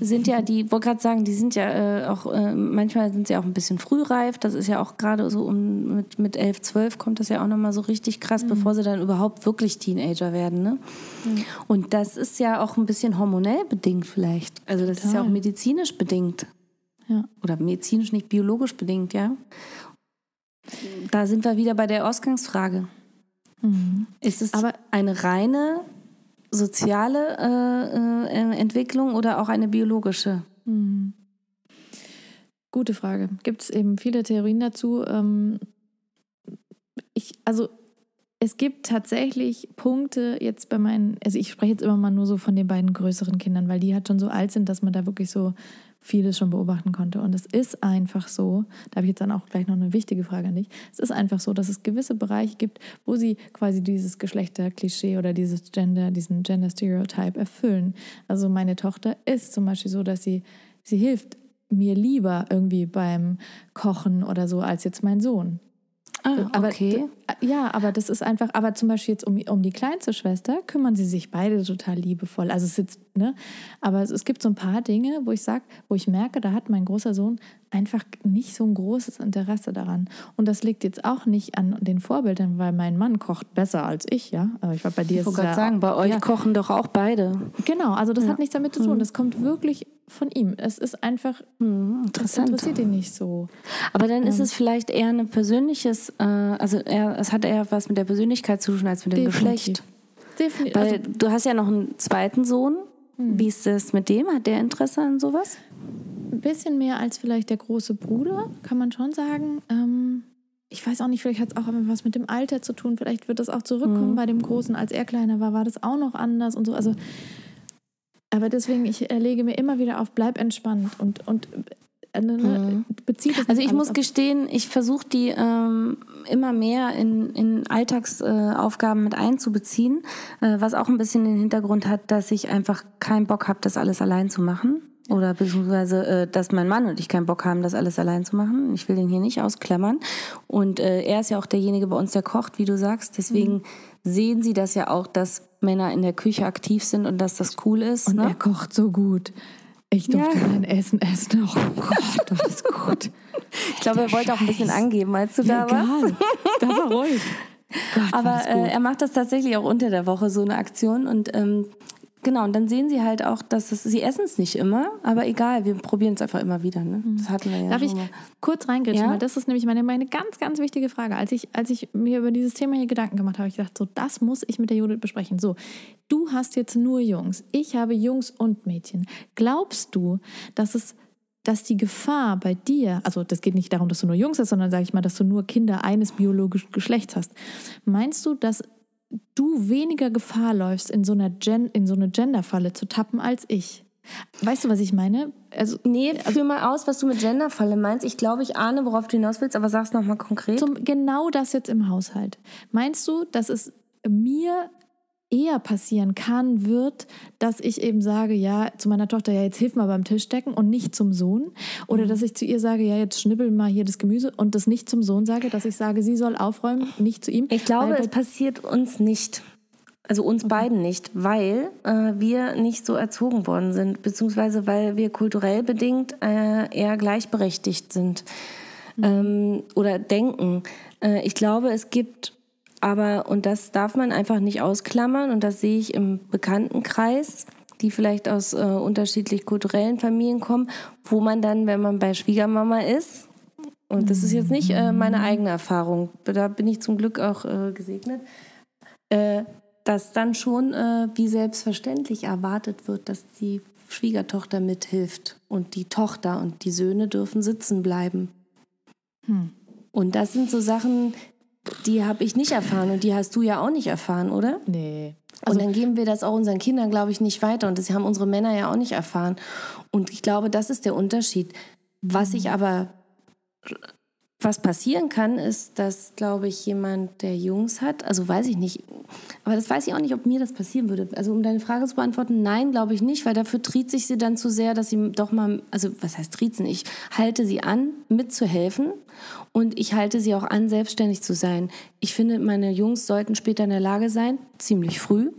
Sind ja die, wollte gerade sagen, die sind ja äh, auch, äh, manchmal sind sie auch ein bisschen frühreif. Das ist ja auch gerade so um mit, mit 11, 12 kommt das ja auch nochmal so richtig krass, mhm. bevor sie dann überhaupt wirklich Teenager werden. Ne? Mhm. Und das ist ja auch ein bisschen hormonell bedingt vielleicht. Also das Total. ist ja auch medizinisch bedingt. Ja. Oder medizinisch, nicht biologisch bedingt, ja. Da sind wir wieder bei der Ausgangsfrage. Mhm. Ist es Aber eine reine soziale äh, äh, Entwicklung oder auch eine biologische? Mhm. Gute Frage. Gibt es eben viele Theorien dazu. Ähm, ich, also es gibt tatsächlich Punkte jetzt bei meinen, also ich spreche jetzt immer mal nur so von den beiden größeren Kindern, weil die halt schon so alt sind, dass man da wirklich so vieles schon beobachten konnte. Und es ist einfach so, da habe ich jetzt dann auch gleich noch eine wichtige Frage an dich, es ist einfach so, dass es gewisse Bereiche gibt, wo sie quasi dieses Geschlechterklischee oder dieses Gender, diesen Gender-Stereotype erfüllen. Also meine Tochter ist zum Beispiel so, dass sie, sie hilft mir lieber irgendwie beim Kochen oder so als jetzt mein Sohn. Ah, aber, okay. Ja, aber das ist einfach, aber zum Beispiel jetzt um, um die kleinste Schwester kümmern sie sich beide total liebevoll. Also es ist, ne, aber es, es gibt so ein paar Dinge, wo ich sage, wo ich merke, da hat mein großer Sohn einfach nicht so ein großes Interesse daran. Und das liegt jetzt auch nicht an den Vorbildern, weil mein Mann kocht besser als ich, ja. Aber ich war bei dir. Ich wollte gerade sagen, bei euch ja. kochen doch auch beide. Genau, also das ja. hat nichts damit zu tun. Mhm. Das kommt wirklich von ihm. Es ist einfach, hm, interessant. das interessiert ihn nicht so. Aber dann ähm. ist es vielleicht eher ein persönliches, äh, also eher, es hat eher was mit der Persönlichkeit zu tun als mit dem Definitiv. Geschlecht. Definitiv. Weil also, du hast ja noch einen zweiten Sohn. Hm. Wie ist das mit dem? Hat der Interesse an sowas? Ein bisschen mehr als vielleicht der große Bruder, kann man schon sagen. Ähm, ich weiß auch nicht, vielleicht hat es auch was mit dem Alter zu tun. Vielleicht wird das auch zurückkommen mhm. bei dem Großen. Als er kleiner war, war das auch noch anders und so. Also aber deswegen, ich lege mir immer wieder auf, bleib entspannt und, und äh, mhm. bezieht es Also ich muss gestehen, ich versuche die ähm, immer mehr in, in Alltagsaufgaben äh, mit einzubeziehen, äh, was auch ein bisschen den Hintergrund hat, dass ich einfach keinen Bock habe, das alles allein zu machen. Oder beziehungsweise, äh, dass mein Mann und ich keinen Bock haben, das alles allein zu machen. Ich will den hier nicht ausklammern. Und äh, er ist ja auch derjenige bei uns, der kocht, wie du sagst. Deswegen mhm. sehen sie das ja auch, dass Männer in der Küche aktiv sind und dass das cool ist. Und ne? er kocht so gut. Ich durfte ja. mein Essen essen. Oh Gott, das ist gut. Ich glaube, er wollte auch ein bisschen angeben, als du ja, da warst. Das war ruhig. Gott, Aber äh, er macht das tatsächlich auch unter der Woche, so eine Aktion. Und ähm, Genau, und dann sehen sie halt auch, dass es, sie essen es nicht immer, aber egal, wir probieren es einfach immer wieder. Ne? Mhm. Das hatten wir ja Darf ich mal. kurz reingritschen, ja? weil das ist nämlich meine, meine ganz, ganz wichtige Frage. Als ich, als ich mir über dieses Thema hier Gedanken gemacht habe, habe ich gedacht, so, das muss ich mit der Judith besprechen. So, du hast jetzt nur Jungs, ich habe Jungs und Mädchen. Glaubst du, dass es dass die Gefahr bei dir, also das geht nicht darum, dass du nur Jungs hast, sondern sage ich mal, dass du nur Kinder eines biologischen Geschlechts hast. Meinst du, dass du weniger Gefahr läufst, in so, einer Gen in so eine Genderfalle zu tappen als ich. Weißt du, was ich meine? Also, nee, also, führ mal aus, was du mit Genderfalle meinst. Ich glaube, ich ahne, worauf du hinaus willst, aber sag's nochmal konkret. Zum, genau das jetzt im Haushalt. Meinst du, dass es mir eher passieren kann, wird, dass ich eben sage, ja, zu meiner Tochter, ja, jetzt hilf mal beim Tischdecken und nicht zum Sohn. Oder mhm. dass ich zu ihr sage, ja, jetzt schnibbel mal hier das Gemüse und das nicht zum Sohn sage, dass ich sage, sie soll aufräumen, nicht zu ihm. Ich glaube, es passiert uns nicht. Also uns okay. beiden nicht, weil äh, wir nicht so erzogen worden sind, beziehungsweise weil wir kulturell bedingt äh, eher gleichberechtigt sind mhm. ähm, oder denken. Äh, ich glaube, es gibt aber, und das darf man einfach nicht ausklammern, und das sehe ich im Bekanntenkreis, die vielleicht aus äh, unterschiedlich kulturellen Familien kommen, wo man dann, wenn man bei Schwiegermama ist, und das ist jetzt nicht äh, meine eigene Erfahrung, da bin ich zum Glück auch äh, gesegnet, äh, dass dann schon äh, wie selbstverständlich erwartet wird, dass die Schwiegertochter mithilft und die Tochter und die Söhne dürfen sitzen bleiben. Hm. Und das sind so Sachen, die habe ich nicht erfahren und die hast du ja auch nicht erfahren, oder? Nee. Also und dann geben wir das auch unseren Kindern, glaube ich, nicht weiter. Und das haben unsere Männer ja auch nicht erfahren. Und ich glaube, das ist der Unterschied. Was ich aber, was passieren kann, ist, dass, glaube ich, jemand, der Jungs hat, also weiß ich nicht, aber das weiß ich auch nicht, ob mir das passieren würde. Also um deine Frage zu beantworten, nein, glaube ich nicht, weil dafür triet sich sie dann zu sehr, dass sie doch mal, also was heißt triezen? Ich halte sie an, mitzuhelfen und ich halte sie auch an, selbstständig zu sein. Ich finde, meine Jungs sollten später in der Lage sein, ziemlich früh,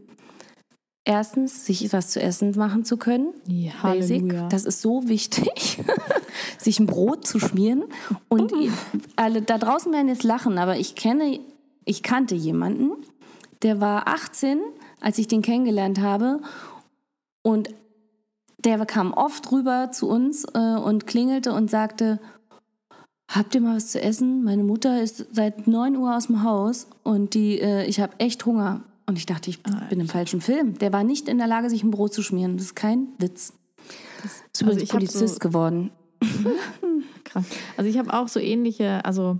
erstens, sich was zu essen machen zu können. Ja, Basic. Halleluja. Das ist so wichtig, sich ein Brot zu schmieren. Und ihr- alle da draußen werden jetzt lachen, aber ich kenne, ich kannte jemanden, der war 18, als ich den kennengelernt habe. Und der kam oft rüber zu uns äh, und klingelte und sagte, habt ihr mal was zu essen? Meine Mutter ist seit 9 Uhr aus dem Haus und die, äh, ich habe echt Hunger. Und ich dachte, ich bin im falschen Film. Der war nicht in der Lage, sich ein Brot zu schmieren. Das ist kein Witz. ist übrigens also Polizist so- geworden. Krass. Also ich habe auch so ähnliche, also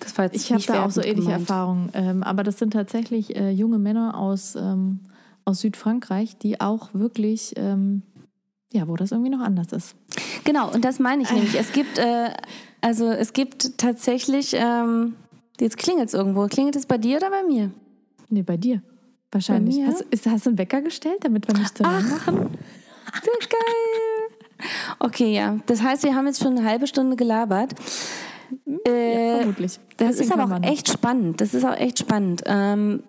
Das war jetzt ich habe da auch so ähnliche gemeint. Erfahrungen. Ähm, aber das sind tatsächlich äh, junge Männer aus, ähm, aus Südfrankreich, die auch wirklich, ähm, ja, wo das irgendwie noch anders ist. Genau, und das meine ich nämlich. Es gibt, äh, also es gibt tatsächlich, ähm, jetzt klingelt es irgendwo. Klingelt es bei dir oder bei mir? Nee, bei dir. Wahrscheinlich. Bei mir? Hast, ist, hast du einen Wecker gestellt, damit wir nicht zu lang machen? Sehr geil. Okay, ja. Das heißt, wir haben jetzt schon eine halbe Stunde gelabert. Äh, Vermutlich. Das Bisschen ist aber auch echt spannend. Das ist auch echt spannend. Ähm,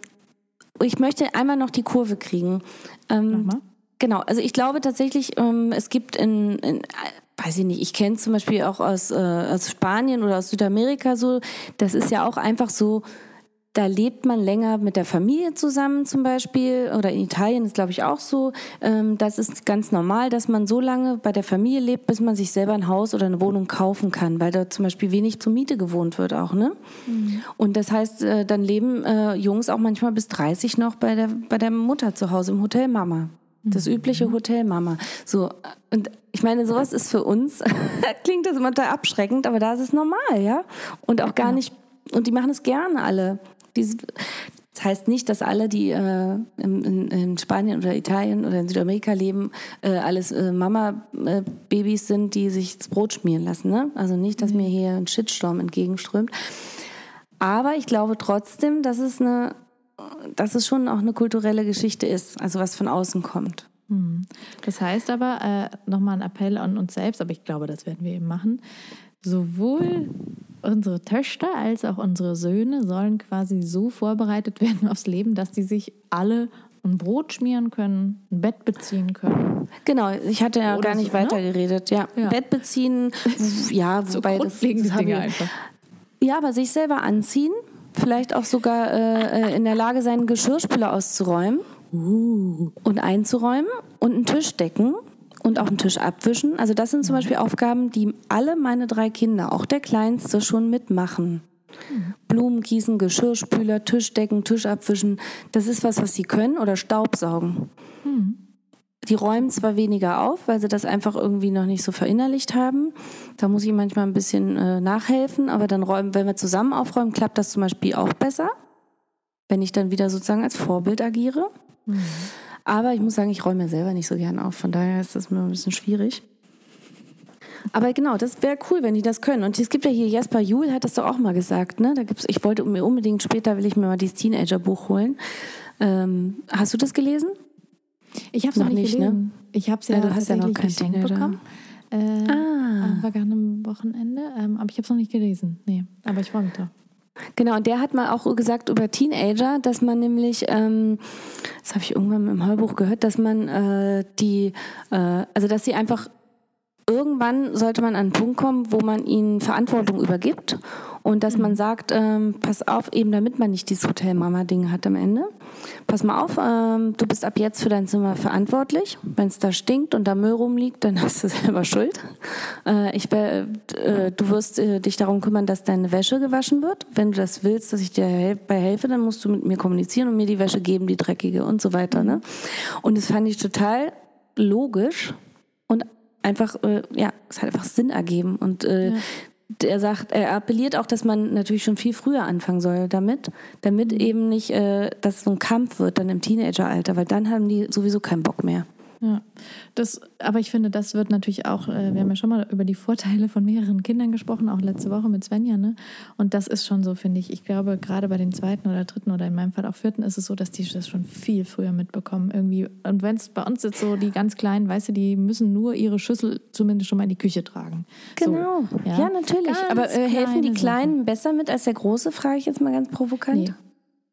ich möchte einmal noch die Kurve kriegen. Ähm, Mach mal. Genau, also ich glaube tatsächlich, ähm, es gibt in, in weiß ich nicht, ich kenne zum Beispiel auch aus, äh, aus Spanien oder aus Südamerika so, das ist ja auch einfach so, da lebt man länger mit der Familie zusammen zum Beispiel oder in Italien ist glaube ich auch so. Ähm, das ist ganz normal, dass man so lange bei der Familie lebt, bis man sich selber ein Haus oder eine Wohnung kaufen kann, weil da zum Beispiel wenig zur Miete gewohnt wird auch, ne? Und das heißt, äh, dann leben äh, Jungs auch manchmal bis 30 noch bei der, bei der Mutter zu Hause im Hotel Mama. Das übliche Hotelmama. So, und ich meine, sowas ist für uns, klingt das immer total abschreckend, aber da ist es normal, ja? Und auch gar nicht, und die machen es gerne alle. Diese, das heißt nicht, dass alle, die äh, in, in, in Spanien oder Italien oder in Südamerika leben, äh, alles äh, Mama-Babys sind, die sich das Brot schmieren lassen. Ne? Also nicht, dass mir hier ein Shitstorm entgegenströmt. Aber ich glaube trotzdem, dass es eine, dass es schon auch eine kulturelle Geschichte ist, also was von außen kommt. Das heißt aber, nochmal ein Appell an uns selbst, aber ich glaube, das werden wir eben machen. Sowohl unsere Töchter als auch unsere Söhne sollen quasi so vorbereitet werden aufs Leben, dass die sich alle ein Brot schmieren können, ein Bett beziehen können. Genau, ich hatte ja Oder gar nicht so, ne? weitergeredet. Ja. Ja. Bett beziehen, ja, So wobei das, grundlegende das habe Dinge einfach. Ja, aber sich selber anziehen, vielleicht auch sogar äh, äh, in der Lage sein, Geschirrspüler auszuräumen Uh. und einzuräumen und einen Tisch decken und auch einen Tisch abwischen. Also das sind zum Beispiel Aufgaben, die alle meine drei Kinder, auch der Kleinste, schon mitmachen. Blumen gießen, Geschirrspüler, Tisch decken, Tisch abwischen. Das ist was, was sie können oder Staubsaugen. Die räumen zwar weniger auf, weil sie das einfach irgendwie noch nicht so verinnerlicht haben. Da muss ich manchmal ein bisschen äh, nachhelfen, aber dann räumen, wenn wir zusammen aufräumen, klappt das zum Beispiel auch besser, wenn ich dann wieder sozusagen als Vorbild agiere. Aber ich muss sagen, ich räume ja selber nicht so gern auf, von daher ist das mir ein bisschen schwierig. Aber genau, das wäre cool, wenn die das können. Und es gibt ja hier, Jasper Juhl hat das doch auch mal gesagt, ne? Da gibt's, ich wollte mir unbedingt, später will ich mir mal dieses Teenager-Buch holen. Ähm, hast du das gelesen? Ich habe es noch Noch nicht ne? gelesen. Ich habe es ja, Ja, du hast ja noch kein Teenager. bekommen. Äh, Ah. am vergangenen Wochenende. Ähm, aber ich habe es noch nicht gelesen. Nee, aber ich freue mich drauf. Genau, und der hat mal auch gesagt über Teenager, dass man nämlich, ähm, das habe ich irgendwann im Hörbuch gehört, dass man äh, die, äh, also dass sie einfach irgendwann sollte man an einen Punkt kommen, wo man ihnen Verantwortung übergibt und dass man sagt, ähm, pass auf, eben damit man nicht dieses Hotelmama-Ding hat am Ende. Pass mal auf, ähm, du bist ab jetzt für dein Zimmer verantwortlich. Wenn es da stinkt und da Müll rumliegt, dann hast du selber Schuld. Äh, ich, äh, du wirst äh, dich darum kümmern, dass deine Wäsche gewaschen wird. Wenn du das willst, dass ich dir hel bei helfe, dann musst du mit mir kommunizieren und mir die Wäsche geben, die dreckige und so weiter. Ne? Und das fand ich total logisch und einfach, äh, ja, es hat einfach Sinn ergeben. Und äh, der sagt, er appelliert auch, dass man natürlich schon viel früher anfangen soll damit, damit eben nicht, äh, dass so ein Kampf wird dann im Teenageralter, weil dann haben die sowieso keinen Bock mehr. Ja, das, aber ich finde, das wird natürlich auch, äh, wir haben ja schon mal über die Vorteile von mehreren Kindern gesprochen, auch letzte Woche mit Svenja, ne? Und das ist schon so, finde ich. Ich glaube, gerade bei den zweiten oder dritten oder in meinem Fall auch vierten ist es so, dass die das schon viel früher mitbekommen irgendwie. Und wenn es bei uns jetzt so die ganz Kleinen, weißt du, die müssen nur ihre Schüssel zumindest schon mal in die Küche tragen. Genau. So, ja. natürlich. Ganz Aber äh, helfen die kleine Kleinen besser mit als der Große, frage ich jetzt mal ganz provokant.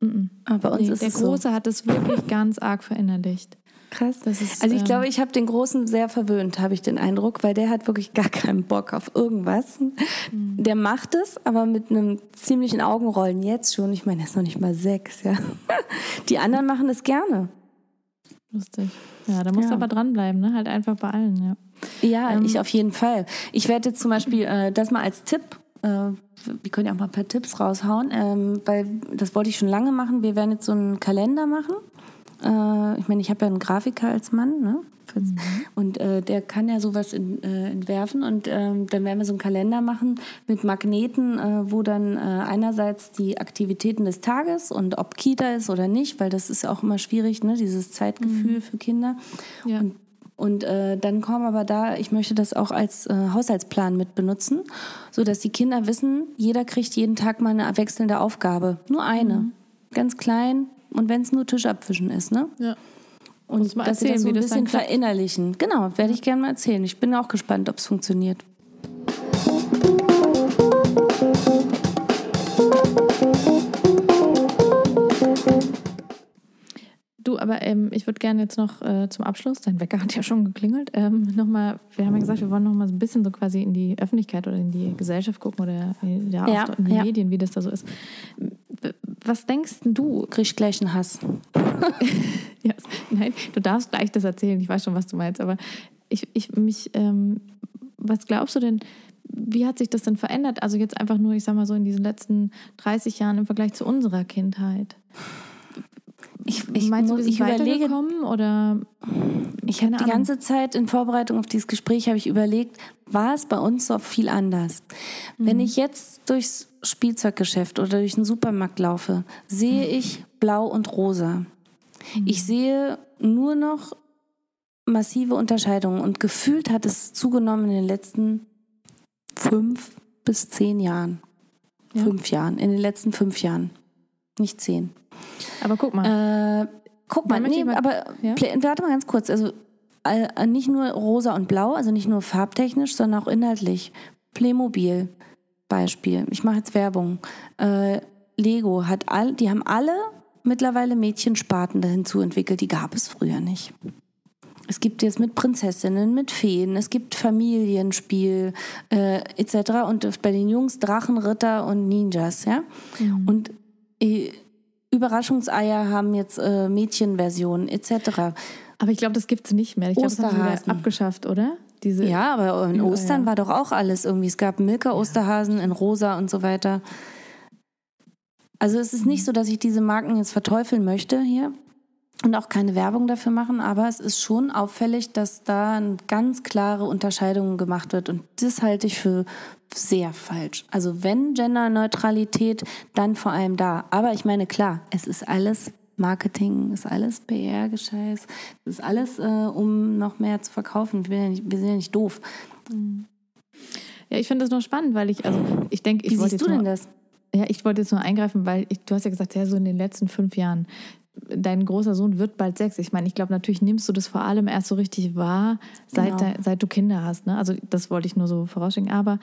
Nee. Aber bei uns Nee, ist der es Große so. hat es wirklich ganz arg verinnerlicht. Krass. Das ist, also ich ähm, glaube, ich habe den Großen sehr verwöhnt, habe ich den Eindruck, weil der hat wirklich gar keinen Bock auf irgendwas. Mhm. Der macht es, aber mit einem ziemlichen Augenrollen jetzt schon. Ich meine, er ist noch nicht mal sechs, ja. Die anderen machen es gerne. Lustig. Ja, da musst du Ja. aber dranbleiben, ne? Halt einfach bei allen, ja. Ja, Ähm, ich auf jeden Fall. Ich werde jetzt zum Beispiel äh, das mal als Tipp, äh, wir können ja auch mal ein paar Tipps raushauen, ähm, weil das wollte ich schon lange machen. Wir werden jetzt so einen Kalender machen. Äh, ich meine, ich habe ja einen Grafiker als Mann, ne? Und äh, der kann ja sowas in, äh, entwerfen und ähm, dann werden wir so einen Kalender machen mit Magneten, äh, wo dann äh, einerseits die Aktivitäten des Tages und ob Kita ist oder nicht, weil das ist ja auch immer schwierig, ne? dieses Zeitgefühl für Kinder. Ja. Und und äh, dann kommen aber da, ich möchte das auch als Haushaltsplan mit benutzen, sodass die Kinder wissen, jeder kriegt jeden Tag mal eine wechselnde Aufgabe. Nur eine. Ganz klein. Und wenn es nur Tisch abwischen ist, ne? ja. Und dass sie erzählen, das so wie ein bisschen verinnerlichen. Genau, werde ich gerne mal erzählen. Ich bin auch gespannt, ob es funktioniert. Du, aber ähm, ich würde gerne jetzt noch äh, zum Abschluss, dein Wecker hat ja schon geklingelt, ähm, nochmal, wir haben ja gesagt, wir wollen nochmal so ein bisschen so quasi in die Öffentlichkeit oder in die Gesellschaft gucken oder äh, ja, Ja, in die ja. Medien, wie das da so ist. Was denkst denn du? Kriegst gleich einen Hass. Ja, nein, du darfst gleich das erzählen, ich weiß schon, was du meinst, aber ich, ich mich, ähm, was glaubst du denn, wie hat sich das denn verändert? Also jetzt einfach nur, ich sag mal so, in diesen letzten 30 Jahren im Vergleich zu unserer Kindheit. Ich, ich, Meinst du, wir sind ich überlege, oder Ich habe die Ahnung. ganze Zeit in Vorbereitung auf dieses Gespräch habe ich überlegt, war es bei uns so viel anders? Wenn ich jetzt durchs Spielzeuggeschäft oder durch den Supermarkt laufe, sehe ich blau und rosa. Ich sehe nur noch massive Unterscheidungen und gefühlt hat es zugenommen in den letzten fünf bis zehn Jahren. Ja. Fünf Jahren, in den letzten fünf Jahren. Nicht zehn. Aber guck mal. Äh, guck mal, nee, aber ja? Warte mal ganz kurz. Also äh, nicht nur rosa und blau, also nicht nur farbtechnisch, sondern auch inhaltlich. Playmobil, Beispiel. Ich mache jetzt Werbung. Äh, Lego hat all, die haben alle mittlerweile Mädchensparten dahinzu entwickelt. Die gab es früher nicht. Es gibt jetzt mit Prinzessinnen, mit Feen, es gibt Familienspiel äh, etc. Und bei den Jungs Drachenritter und Ninjas, ja. Und äh, Überraschungseier haben jetzt äh, Mädchenversionen etc. aber ich glaube, das gibt es nicht mehr. Ich glaube, das haben sie abgeschafft, oder? Diese, Ja, aber in Ja, Ostern ja. war doch auch alles irgendwie. Es gab Milka-Osterhasen in rosa und so weiter. Also es ist nicht so, dass ich diese Marken jetzt verteufeln möchte hier und auch keine Werbung dafür machen, aber es ist schon auffällig, dass da eine ganz klare Unterscheidung gemacht wird und das halte ich für sehr falsch. Also wenn Genderneutralität, dann vor allem da. Aber ich meine, klar, es ist alles Marketing, ist alles PR-Gescheiß, es ist alles, äh, um noch mehr zu verkaufen. Wir sind ja nicht, wir sind ja nicht doof. ja ich finde das noch spannend, weil ich, also ich denke, ich Wie wollte siehst jetzt du nur, denn das? Ja, ich wollte jetzt nur eingreifen, weil ich, du hast ja gesagt, ja, so in den letzten fünf Jahren. Dein großer Sohn wird bald sechs. Ich meine, ich glaube, natürlich nimmst du das vor allem erst so richtig wahr, seit, Genau. de, seit du Kinder hast. Ne? Also das wollte ich nur so vorausschicken. Aber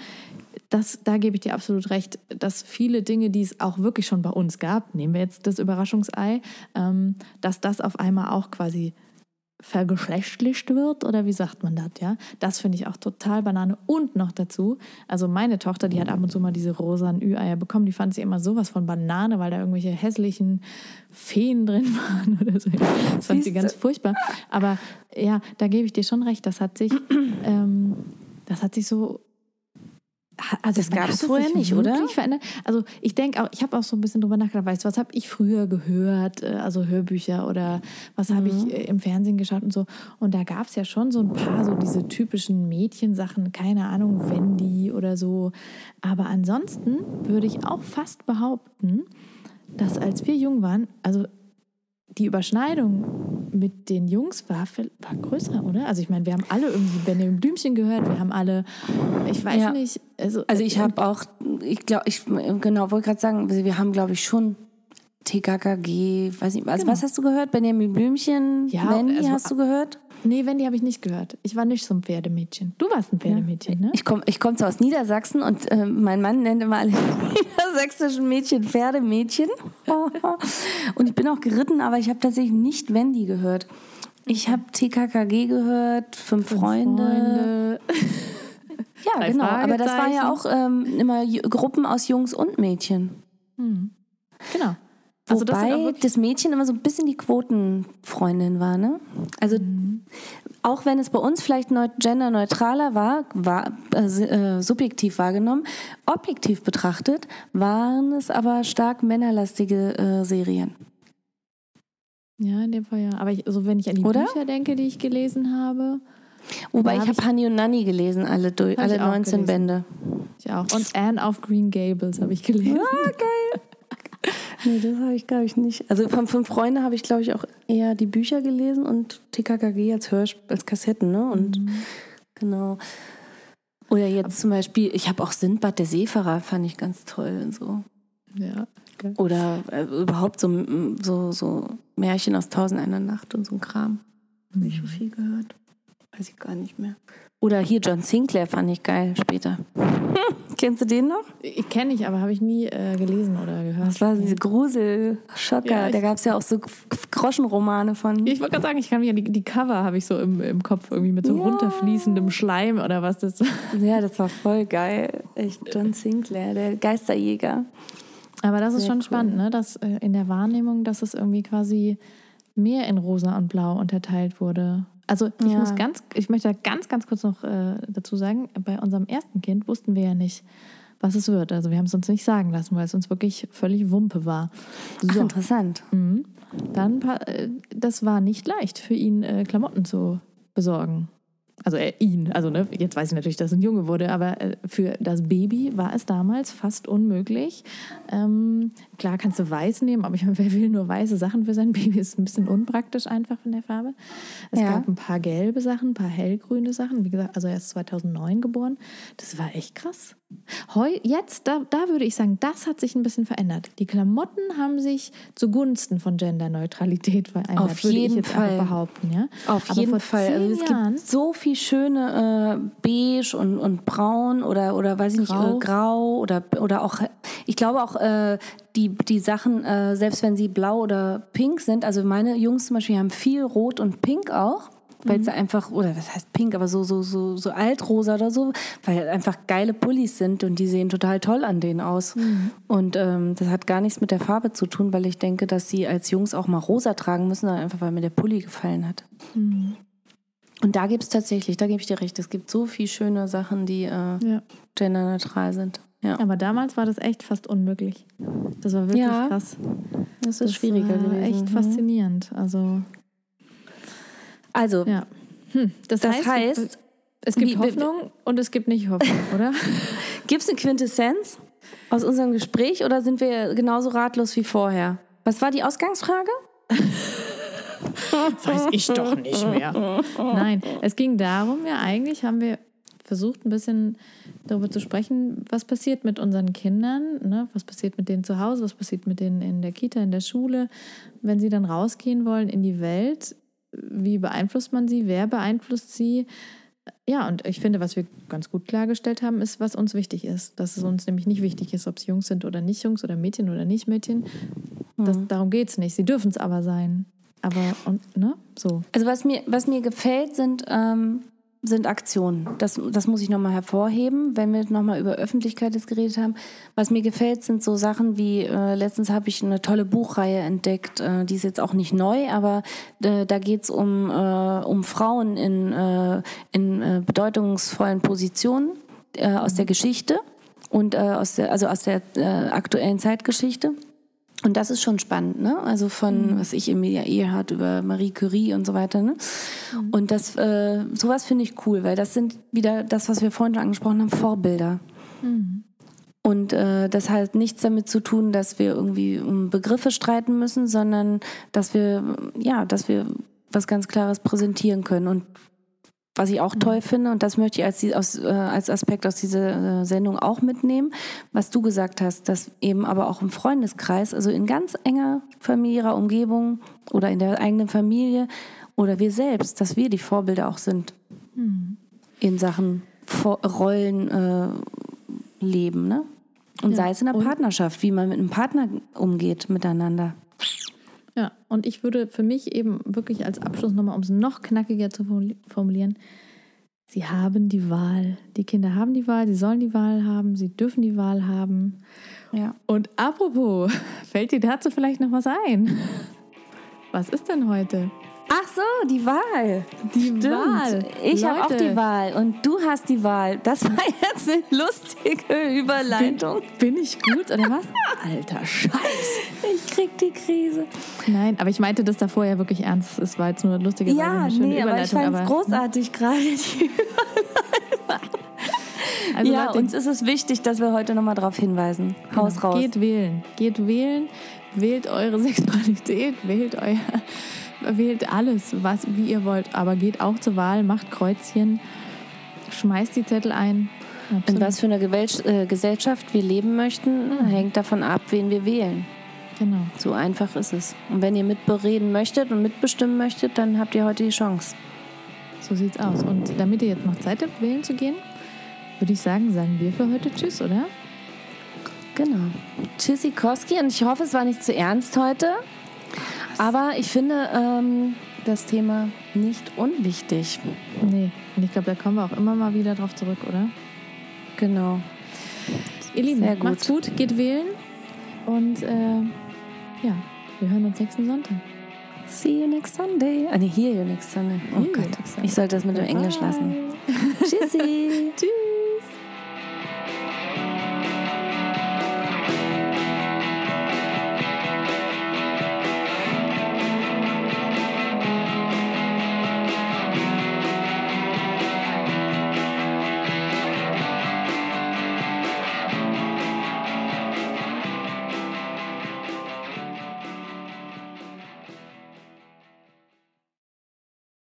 das, da gebe ich dir absolut recht, dass viele Dinge, die es auch wirklich schon bei uns gab, nehmen wir jetzt das Überraschungsei, ähm, dass das auf einmal auch quasi vergeschlechtlicht wird oder wie sagt man das, ja? Das finde ich auch total Banane. Und noch dazu, also meine Tochter, die hat ab und zu mal diese rosanen Ü-Eier bekommen, die fand sie immer sowas von Banane, weil da irgendwelche hässlichen Feen drin waren oder so. Das fand sie ganz furchtbar. Aber ja, da gebe ich dir schon recht, das hat sich, ähm, das hat sich so also Das hat es vorher nicht, oder? Verändert. Also ich denke auch, ich habe auch so ein bisschen drüber nachgedacht, weißt du, was habe ich früher gehört, äh, also Hörbücher oder was habe Mhm. ich äh, im Fernsehen geschaut und so. Und da gab es ja schon so ein paar so diese typischen Mädchensachen, keine Ahnung, Wendy oder so. Aber ansonsten würde ich auch fast behaupten, dass als wir jung waren, also die Überschneidung mit den Jungs war, war größer, oder? Also ich meine, wir haben alle irgendwie Benjamin Blümchen gehört, wir haben alle, ich weiß Ja. nicht, also, Also ich habe auch, ich glaube, ich genau wollte gerade sagen, wir haben glaube ich schon TKKG, weiß nicht, also Genau. was hast du gehört? Benjamin Blümchen, Ja, Mandy also- hast du gehört? Nee, Wendy habe ich nicht gehört. Ich war nicht so ein Pferdemädchen. Du warst ein Pferdemädchen, ne? Ich komme ich komm zwar aus Niedersachsen und äh, mein Mann nennt immer alle niedersächsischen Mädchen Pferdemädchen. und ich bin auch geritten, aber ich habe tatsächlich nicht Wendy gehört. Ich habe TKKG gehört, Fünf, Freunde. Freunde. Ja, genau. Aber das war ja auch ähm, immer Gruppen aus Jungs und Mädchen. Genau. Also das Wobei wirklich, das Mädchen immer so ein bisschen die Quotenfreundin war, ne? Also auch wenn es bei uns vielleicht neu, genderneutraler war, war äh, äh, subjektiv wahrgenommen, objektiv betrachtet waren es aber stark männerlastige äh, Serien. ja, in dem Fall ja. Aber ich, so wenn ich an die Oder? Bücher denke, die ich gelesen habe, Wobei ich hab habe Honey und Nanny gelesen, alle, durch, alle auch 19 gelesen. Bände. ich auch. Und Anne auf Green Gables habe ich gelesen. Ah, geil. Nee, das habe ich, glaube ich, nicht. Also von Fünf Freunde habe ich, glaube ich, auch eher die Bücher gelesen und TKKG als Hörsch als Kassetten, ne? Und genau. Oder jetzt zum Beispiel, ich habe auch Sindbad der Seefahrer, fand ich ganz toll und so. Ja. geil. Oder äh, überhaupt so, so, so Märchen aus Tausend einer Nacht und so ein Kram. Habe ich so viel gehört. Weiß ich gar nicht mehr. Oder hier John Sinclair fand ich geil später. Kennst du den noch? Ich kenne ich, aber habe ich nie äh, gelesen oder gehört. Das war diese Grusel-Schocker. Ja, da gab es ja auch so Groschenromane von. Ich wollte gerade sagen, ich kann an die, die Cover habe ich so im, im Kopf irgendwie mit so Ja. runterfließendem Schleim oder was das. Ja, das war voll geil. Echt John Sinclair, der Geisterjäger. Aber das ist Sehr schon cool. spannend, ne? dass äh, in der Wahrnehmung, dass es irgendwie quasi mehr in rosa und blau unterteilt wurde. Also ich Ja. muss ganz, ich möchte da ganz, ganz kurz noch äh, dazu sagen, bei unserem ersten Kind wussten wir ja nicht, was es wird. Also wir haben es uns nicht sagen lassen, weil es uns wirklich völlig Wumpe war. Ach, So, interessant. dann, pa- äh, das war nicht leicht für ihn, äh, Klamotten zu besorgen. Also äh, ihn, also ne, jetzt weiß ich natürlich, dass es ein Junge wurde, aber äh, für das Baby war es damals fast unmöglich. Ähm, klar kannst du weiß nehmen, aber ich meine, wer will nur weiße Sachen für sein Baby? Ist ein bisschen unpraktisch einfach von der Farbe. Es Ja. gab ein paar gelbe Sachen, ein paar hellgrüne Sachen. Wie gesagt, also er ist 2009 geboren. Das war echt krass. Heu, jetzt, da, da würde ich sagen, das hat sich ein bisschen verändert. Die Klamotten haben sich zugunsten von Genderneutralität verändert, Auf würde ich jeden jetzt Fall. behaupten. Ja? Auf Aber jeden Fall. Also es Jahren, gibt so viel schöne äh, beige und, und braun oder, oder weiß ich nicht, Grau. äh, grau oder, oder auch, ich glaube auch äh, die, die Sachen, äh, selbst wenn sie blau oder pink sind, also meine Jungs zum Beispiel haben viel rot und pink auch. Weil sie einfach, oder was heißt pink, aber so, so, so, so altrosa oder so, weil einfach geile Pullis sind und die sehen total toll an denen aus. Und ähm, das hat gar nichts mit der Farbe zu tun, weil ich denke, dass sie als Jungs auch mal rosa tragen müssen, einfach weil mir der Pulli gefallen hat. Und da gibt es tatsächlich, da gebe ich dir recht, es gibt so viele schöne Sachen, die äh, ja. genderneutral sind. Ja, Aber damals war das echt fast unmöglich. Das war wirklich Ja, krass. das ist Das schwieriger war gewesen. Echt Mhm. faszinierend. Also, Also, ja. Hm, das, das heißt, heißt, es gibt wie- Hoffnung und es gibt nicht Hoffnung, oder? gibt es eine Quintessenz aus unserem Gespräch oder sind wir genauso ratlos wie vorher? Was war die Ausgangsfrage? Weiß ich doch nicht mehr. Nein, es ging darum, ja, eigentlich haben wir versucht, ein bisschen darüber zu sprechen, was passiert mit unseren Kindern, ne? was passiert mit denen zu Hause, was passiert mit denen in der Kita, in der Schule, wenn sie dann rausgehen wollen in die Welt. Wie beeinflusst man sie? Wer beeinflusst sie? Ja, und ich finde, was wir ganz gut klargestellt haben, ist, was uns wichtig ist. Dass es uns nämlich nicht wichtig ist, ob es Jungs sind oder nicht Jungs oder Mädchen oder nicht Mädchen. Das, darum geht es nicht. Sie dürfen es aber sein. Aber, und, ne? So. Also was mir, was mir gefällt, sind, ähm, sind Aktionen. Das, das muss ich nochmal hervorheben, wenn wir nochmal über Öffentlichkeit jetzt geredet haben. Was mir gefällt, sind so Sachen wie, äh, letztens habe ich eine tolle Buchreihe entdeckt, äh, die ist jetzt auch nicht neu, aber äh, da geht es um, äh, um Frauen in, äh, in äh, bedeutungsvollen Positionen aus der Geschichte und aus der, also aus der aktuellen Zeitgeschichte. Und das ist schon spannend, ne? Also von, was ich Emilia Earhart über Marie Curie und so weiter, ne? Und das, äh, sowas finde ich cool, weil das sind wieder das, was wir vorhin schon angesprochen haben, Vorbilder. Und äh, das hat nichts damit zu tun, dass wir irgendwie um Begriffe streiten müssen, sondern dass wir, ja, dass wir was ganz Klares präsentieren können. Und was ich auch toll finde, und das möchte ich als, aus, äh, als Aspekt aus dieser äh, Sendung auch mitnehmen, was du gesagt hast, dass eben aber auch im Freundeskreis, also in ganz enger familiärer Umgebung oder in der eigenen Familie oder wir selbst, dass wir die Vorbilder auch sind in Sachen Vor Rollen äh, leben, ne? Und Ja, sei es in der Partnerschaft, wie man mit einem Partner umgeht miteinander. Ja, und ich würde für mich eben wirklich als Abschluss nochmal, um es noch knackiger zu formulieren- sie haben die Wahl. Die Kinder haben die Wahl, sie sollen die Wahl haben, sie dürfen die Wahl haben. Ja. Und apropos, fällt dir dazu vielleicht noch was ein? Was ist denn heute? Ach so, die Wahl. Die Stimmt. Wahl. Ich habe auch die Wahl und du hast die Wahl. Das war jetzt eine lustige Überleitung. Bin ich gut oder was? Alter Scheiß. Ich krieg die Krise. Nein, aber ich meinte das davor ja wirklich ernst. Es war jetzt nur lustige Ja, eine schöne nee, aber ich Überleitung. fand es großartig gerade. Also ja, Leute, uns ist es wichtig, dass wir heute nochmal darauf hinweisen. Haus raus. Geht wählen. Geht wählen. Wählt eure Sexualität. Wählt euer. Wählt alles, was, wie ihr wollt. Aber geht auch zur Wahl, macht Kreuzchen, schmeißt die Zettel ein. In Absolut. was für einer Gewel- äh, Gesellschaft wir leben möchten, hängt davon ab, wen wir wählen. Genau. So einfach ist es. Und wenn ihr mitbereden möchtet und mitbestimmen möchtet, dann habt ihr heute die Chance. So sieht's aus. Und damit ihr jetzt noch Zeit habt, wählen zu gehen, würde ich sagen, sagen wir für heute Tschüss, oder? Genau. Tschüssikowski. Und ich hoffe, es war nicht zu ernst heute. Aber ich finde ähm, das Thema nicht unwichtig. Nee. Und ich glaube, da kommen wir auch immer mal wieder drauf zurück, oder? Genau. Ihr Lieben, Sehr gut. macht's gut, geht wählen. Und äh, ja, wir hören uns nächsten Sonntag. See you next Sunday. Ah, nee, hear you next Sunday. Oh Hear Gott. Sunday. Ich sollte das mit dem Englisch lassen. Tschüssi. Tschüss.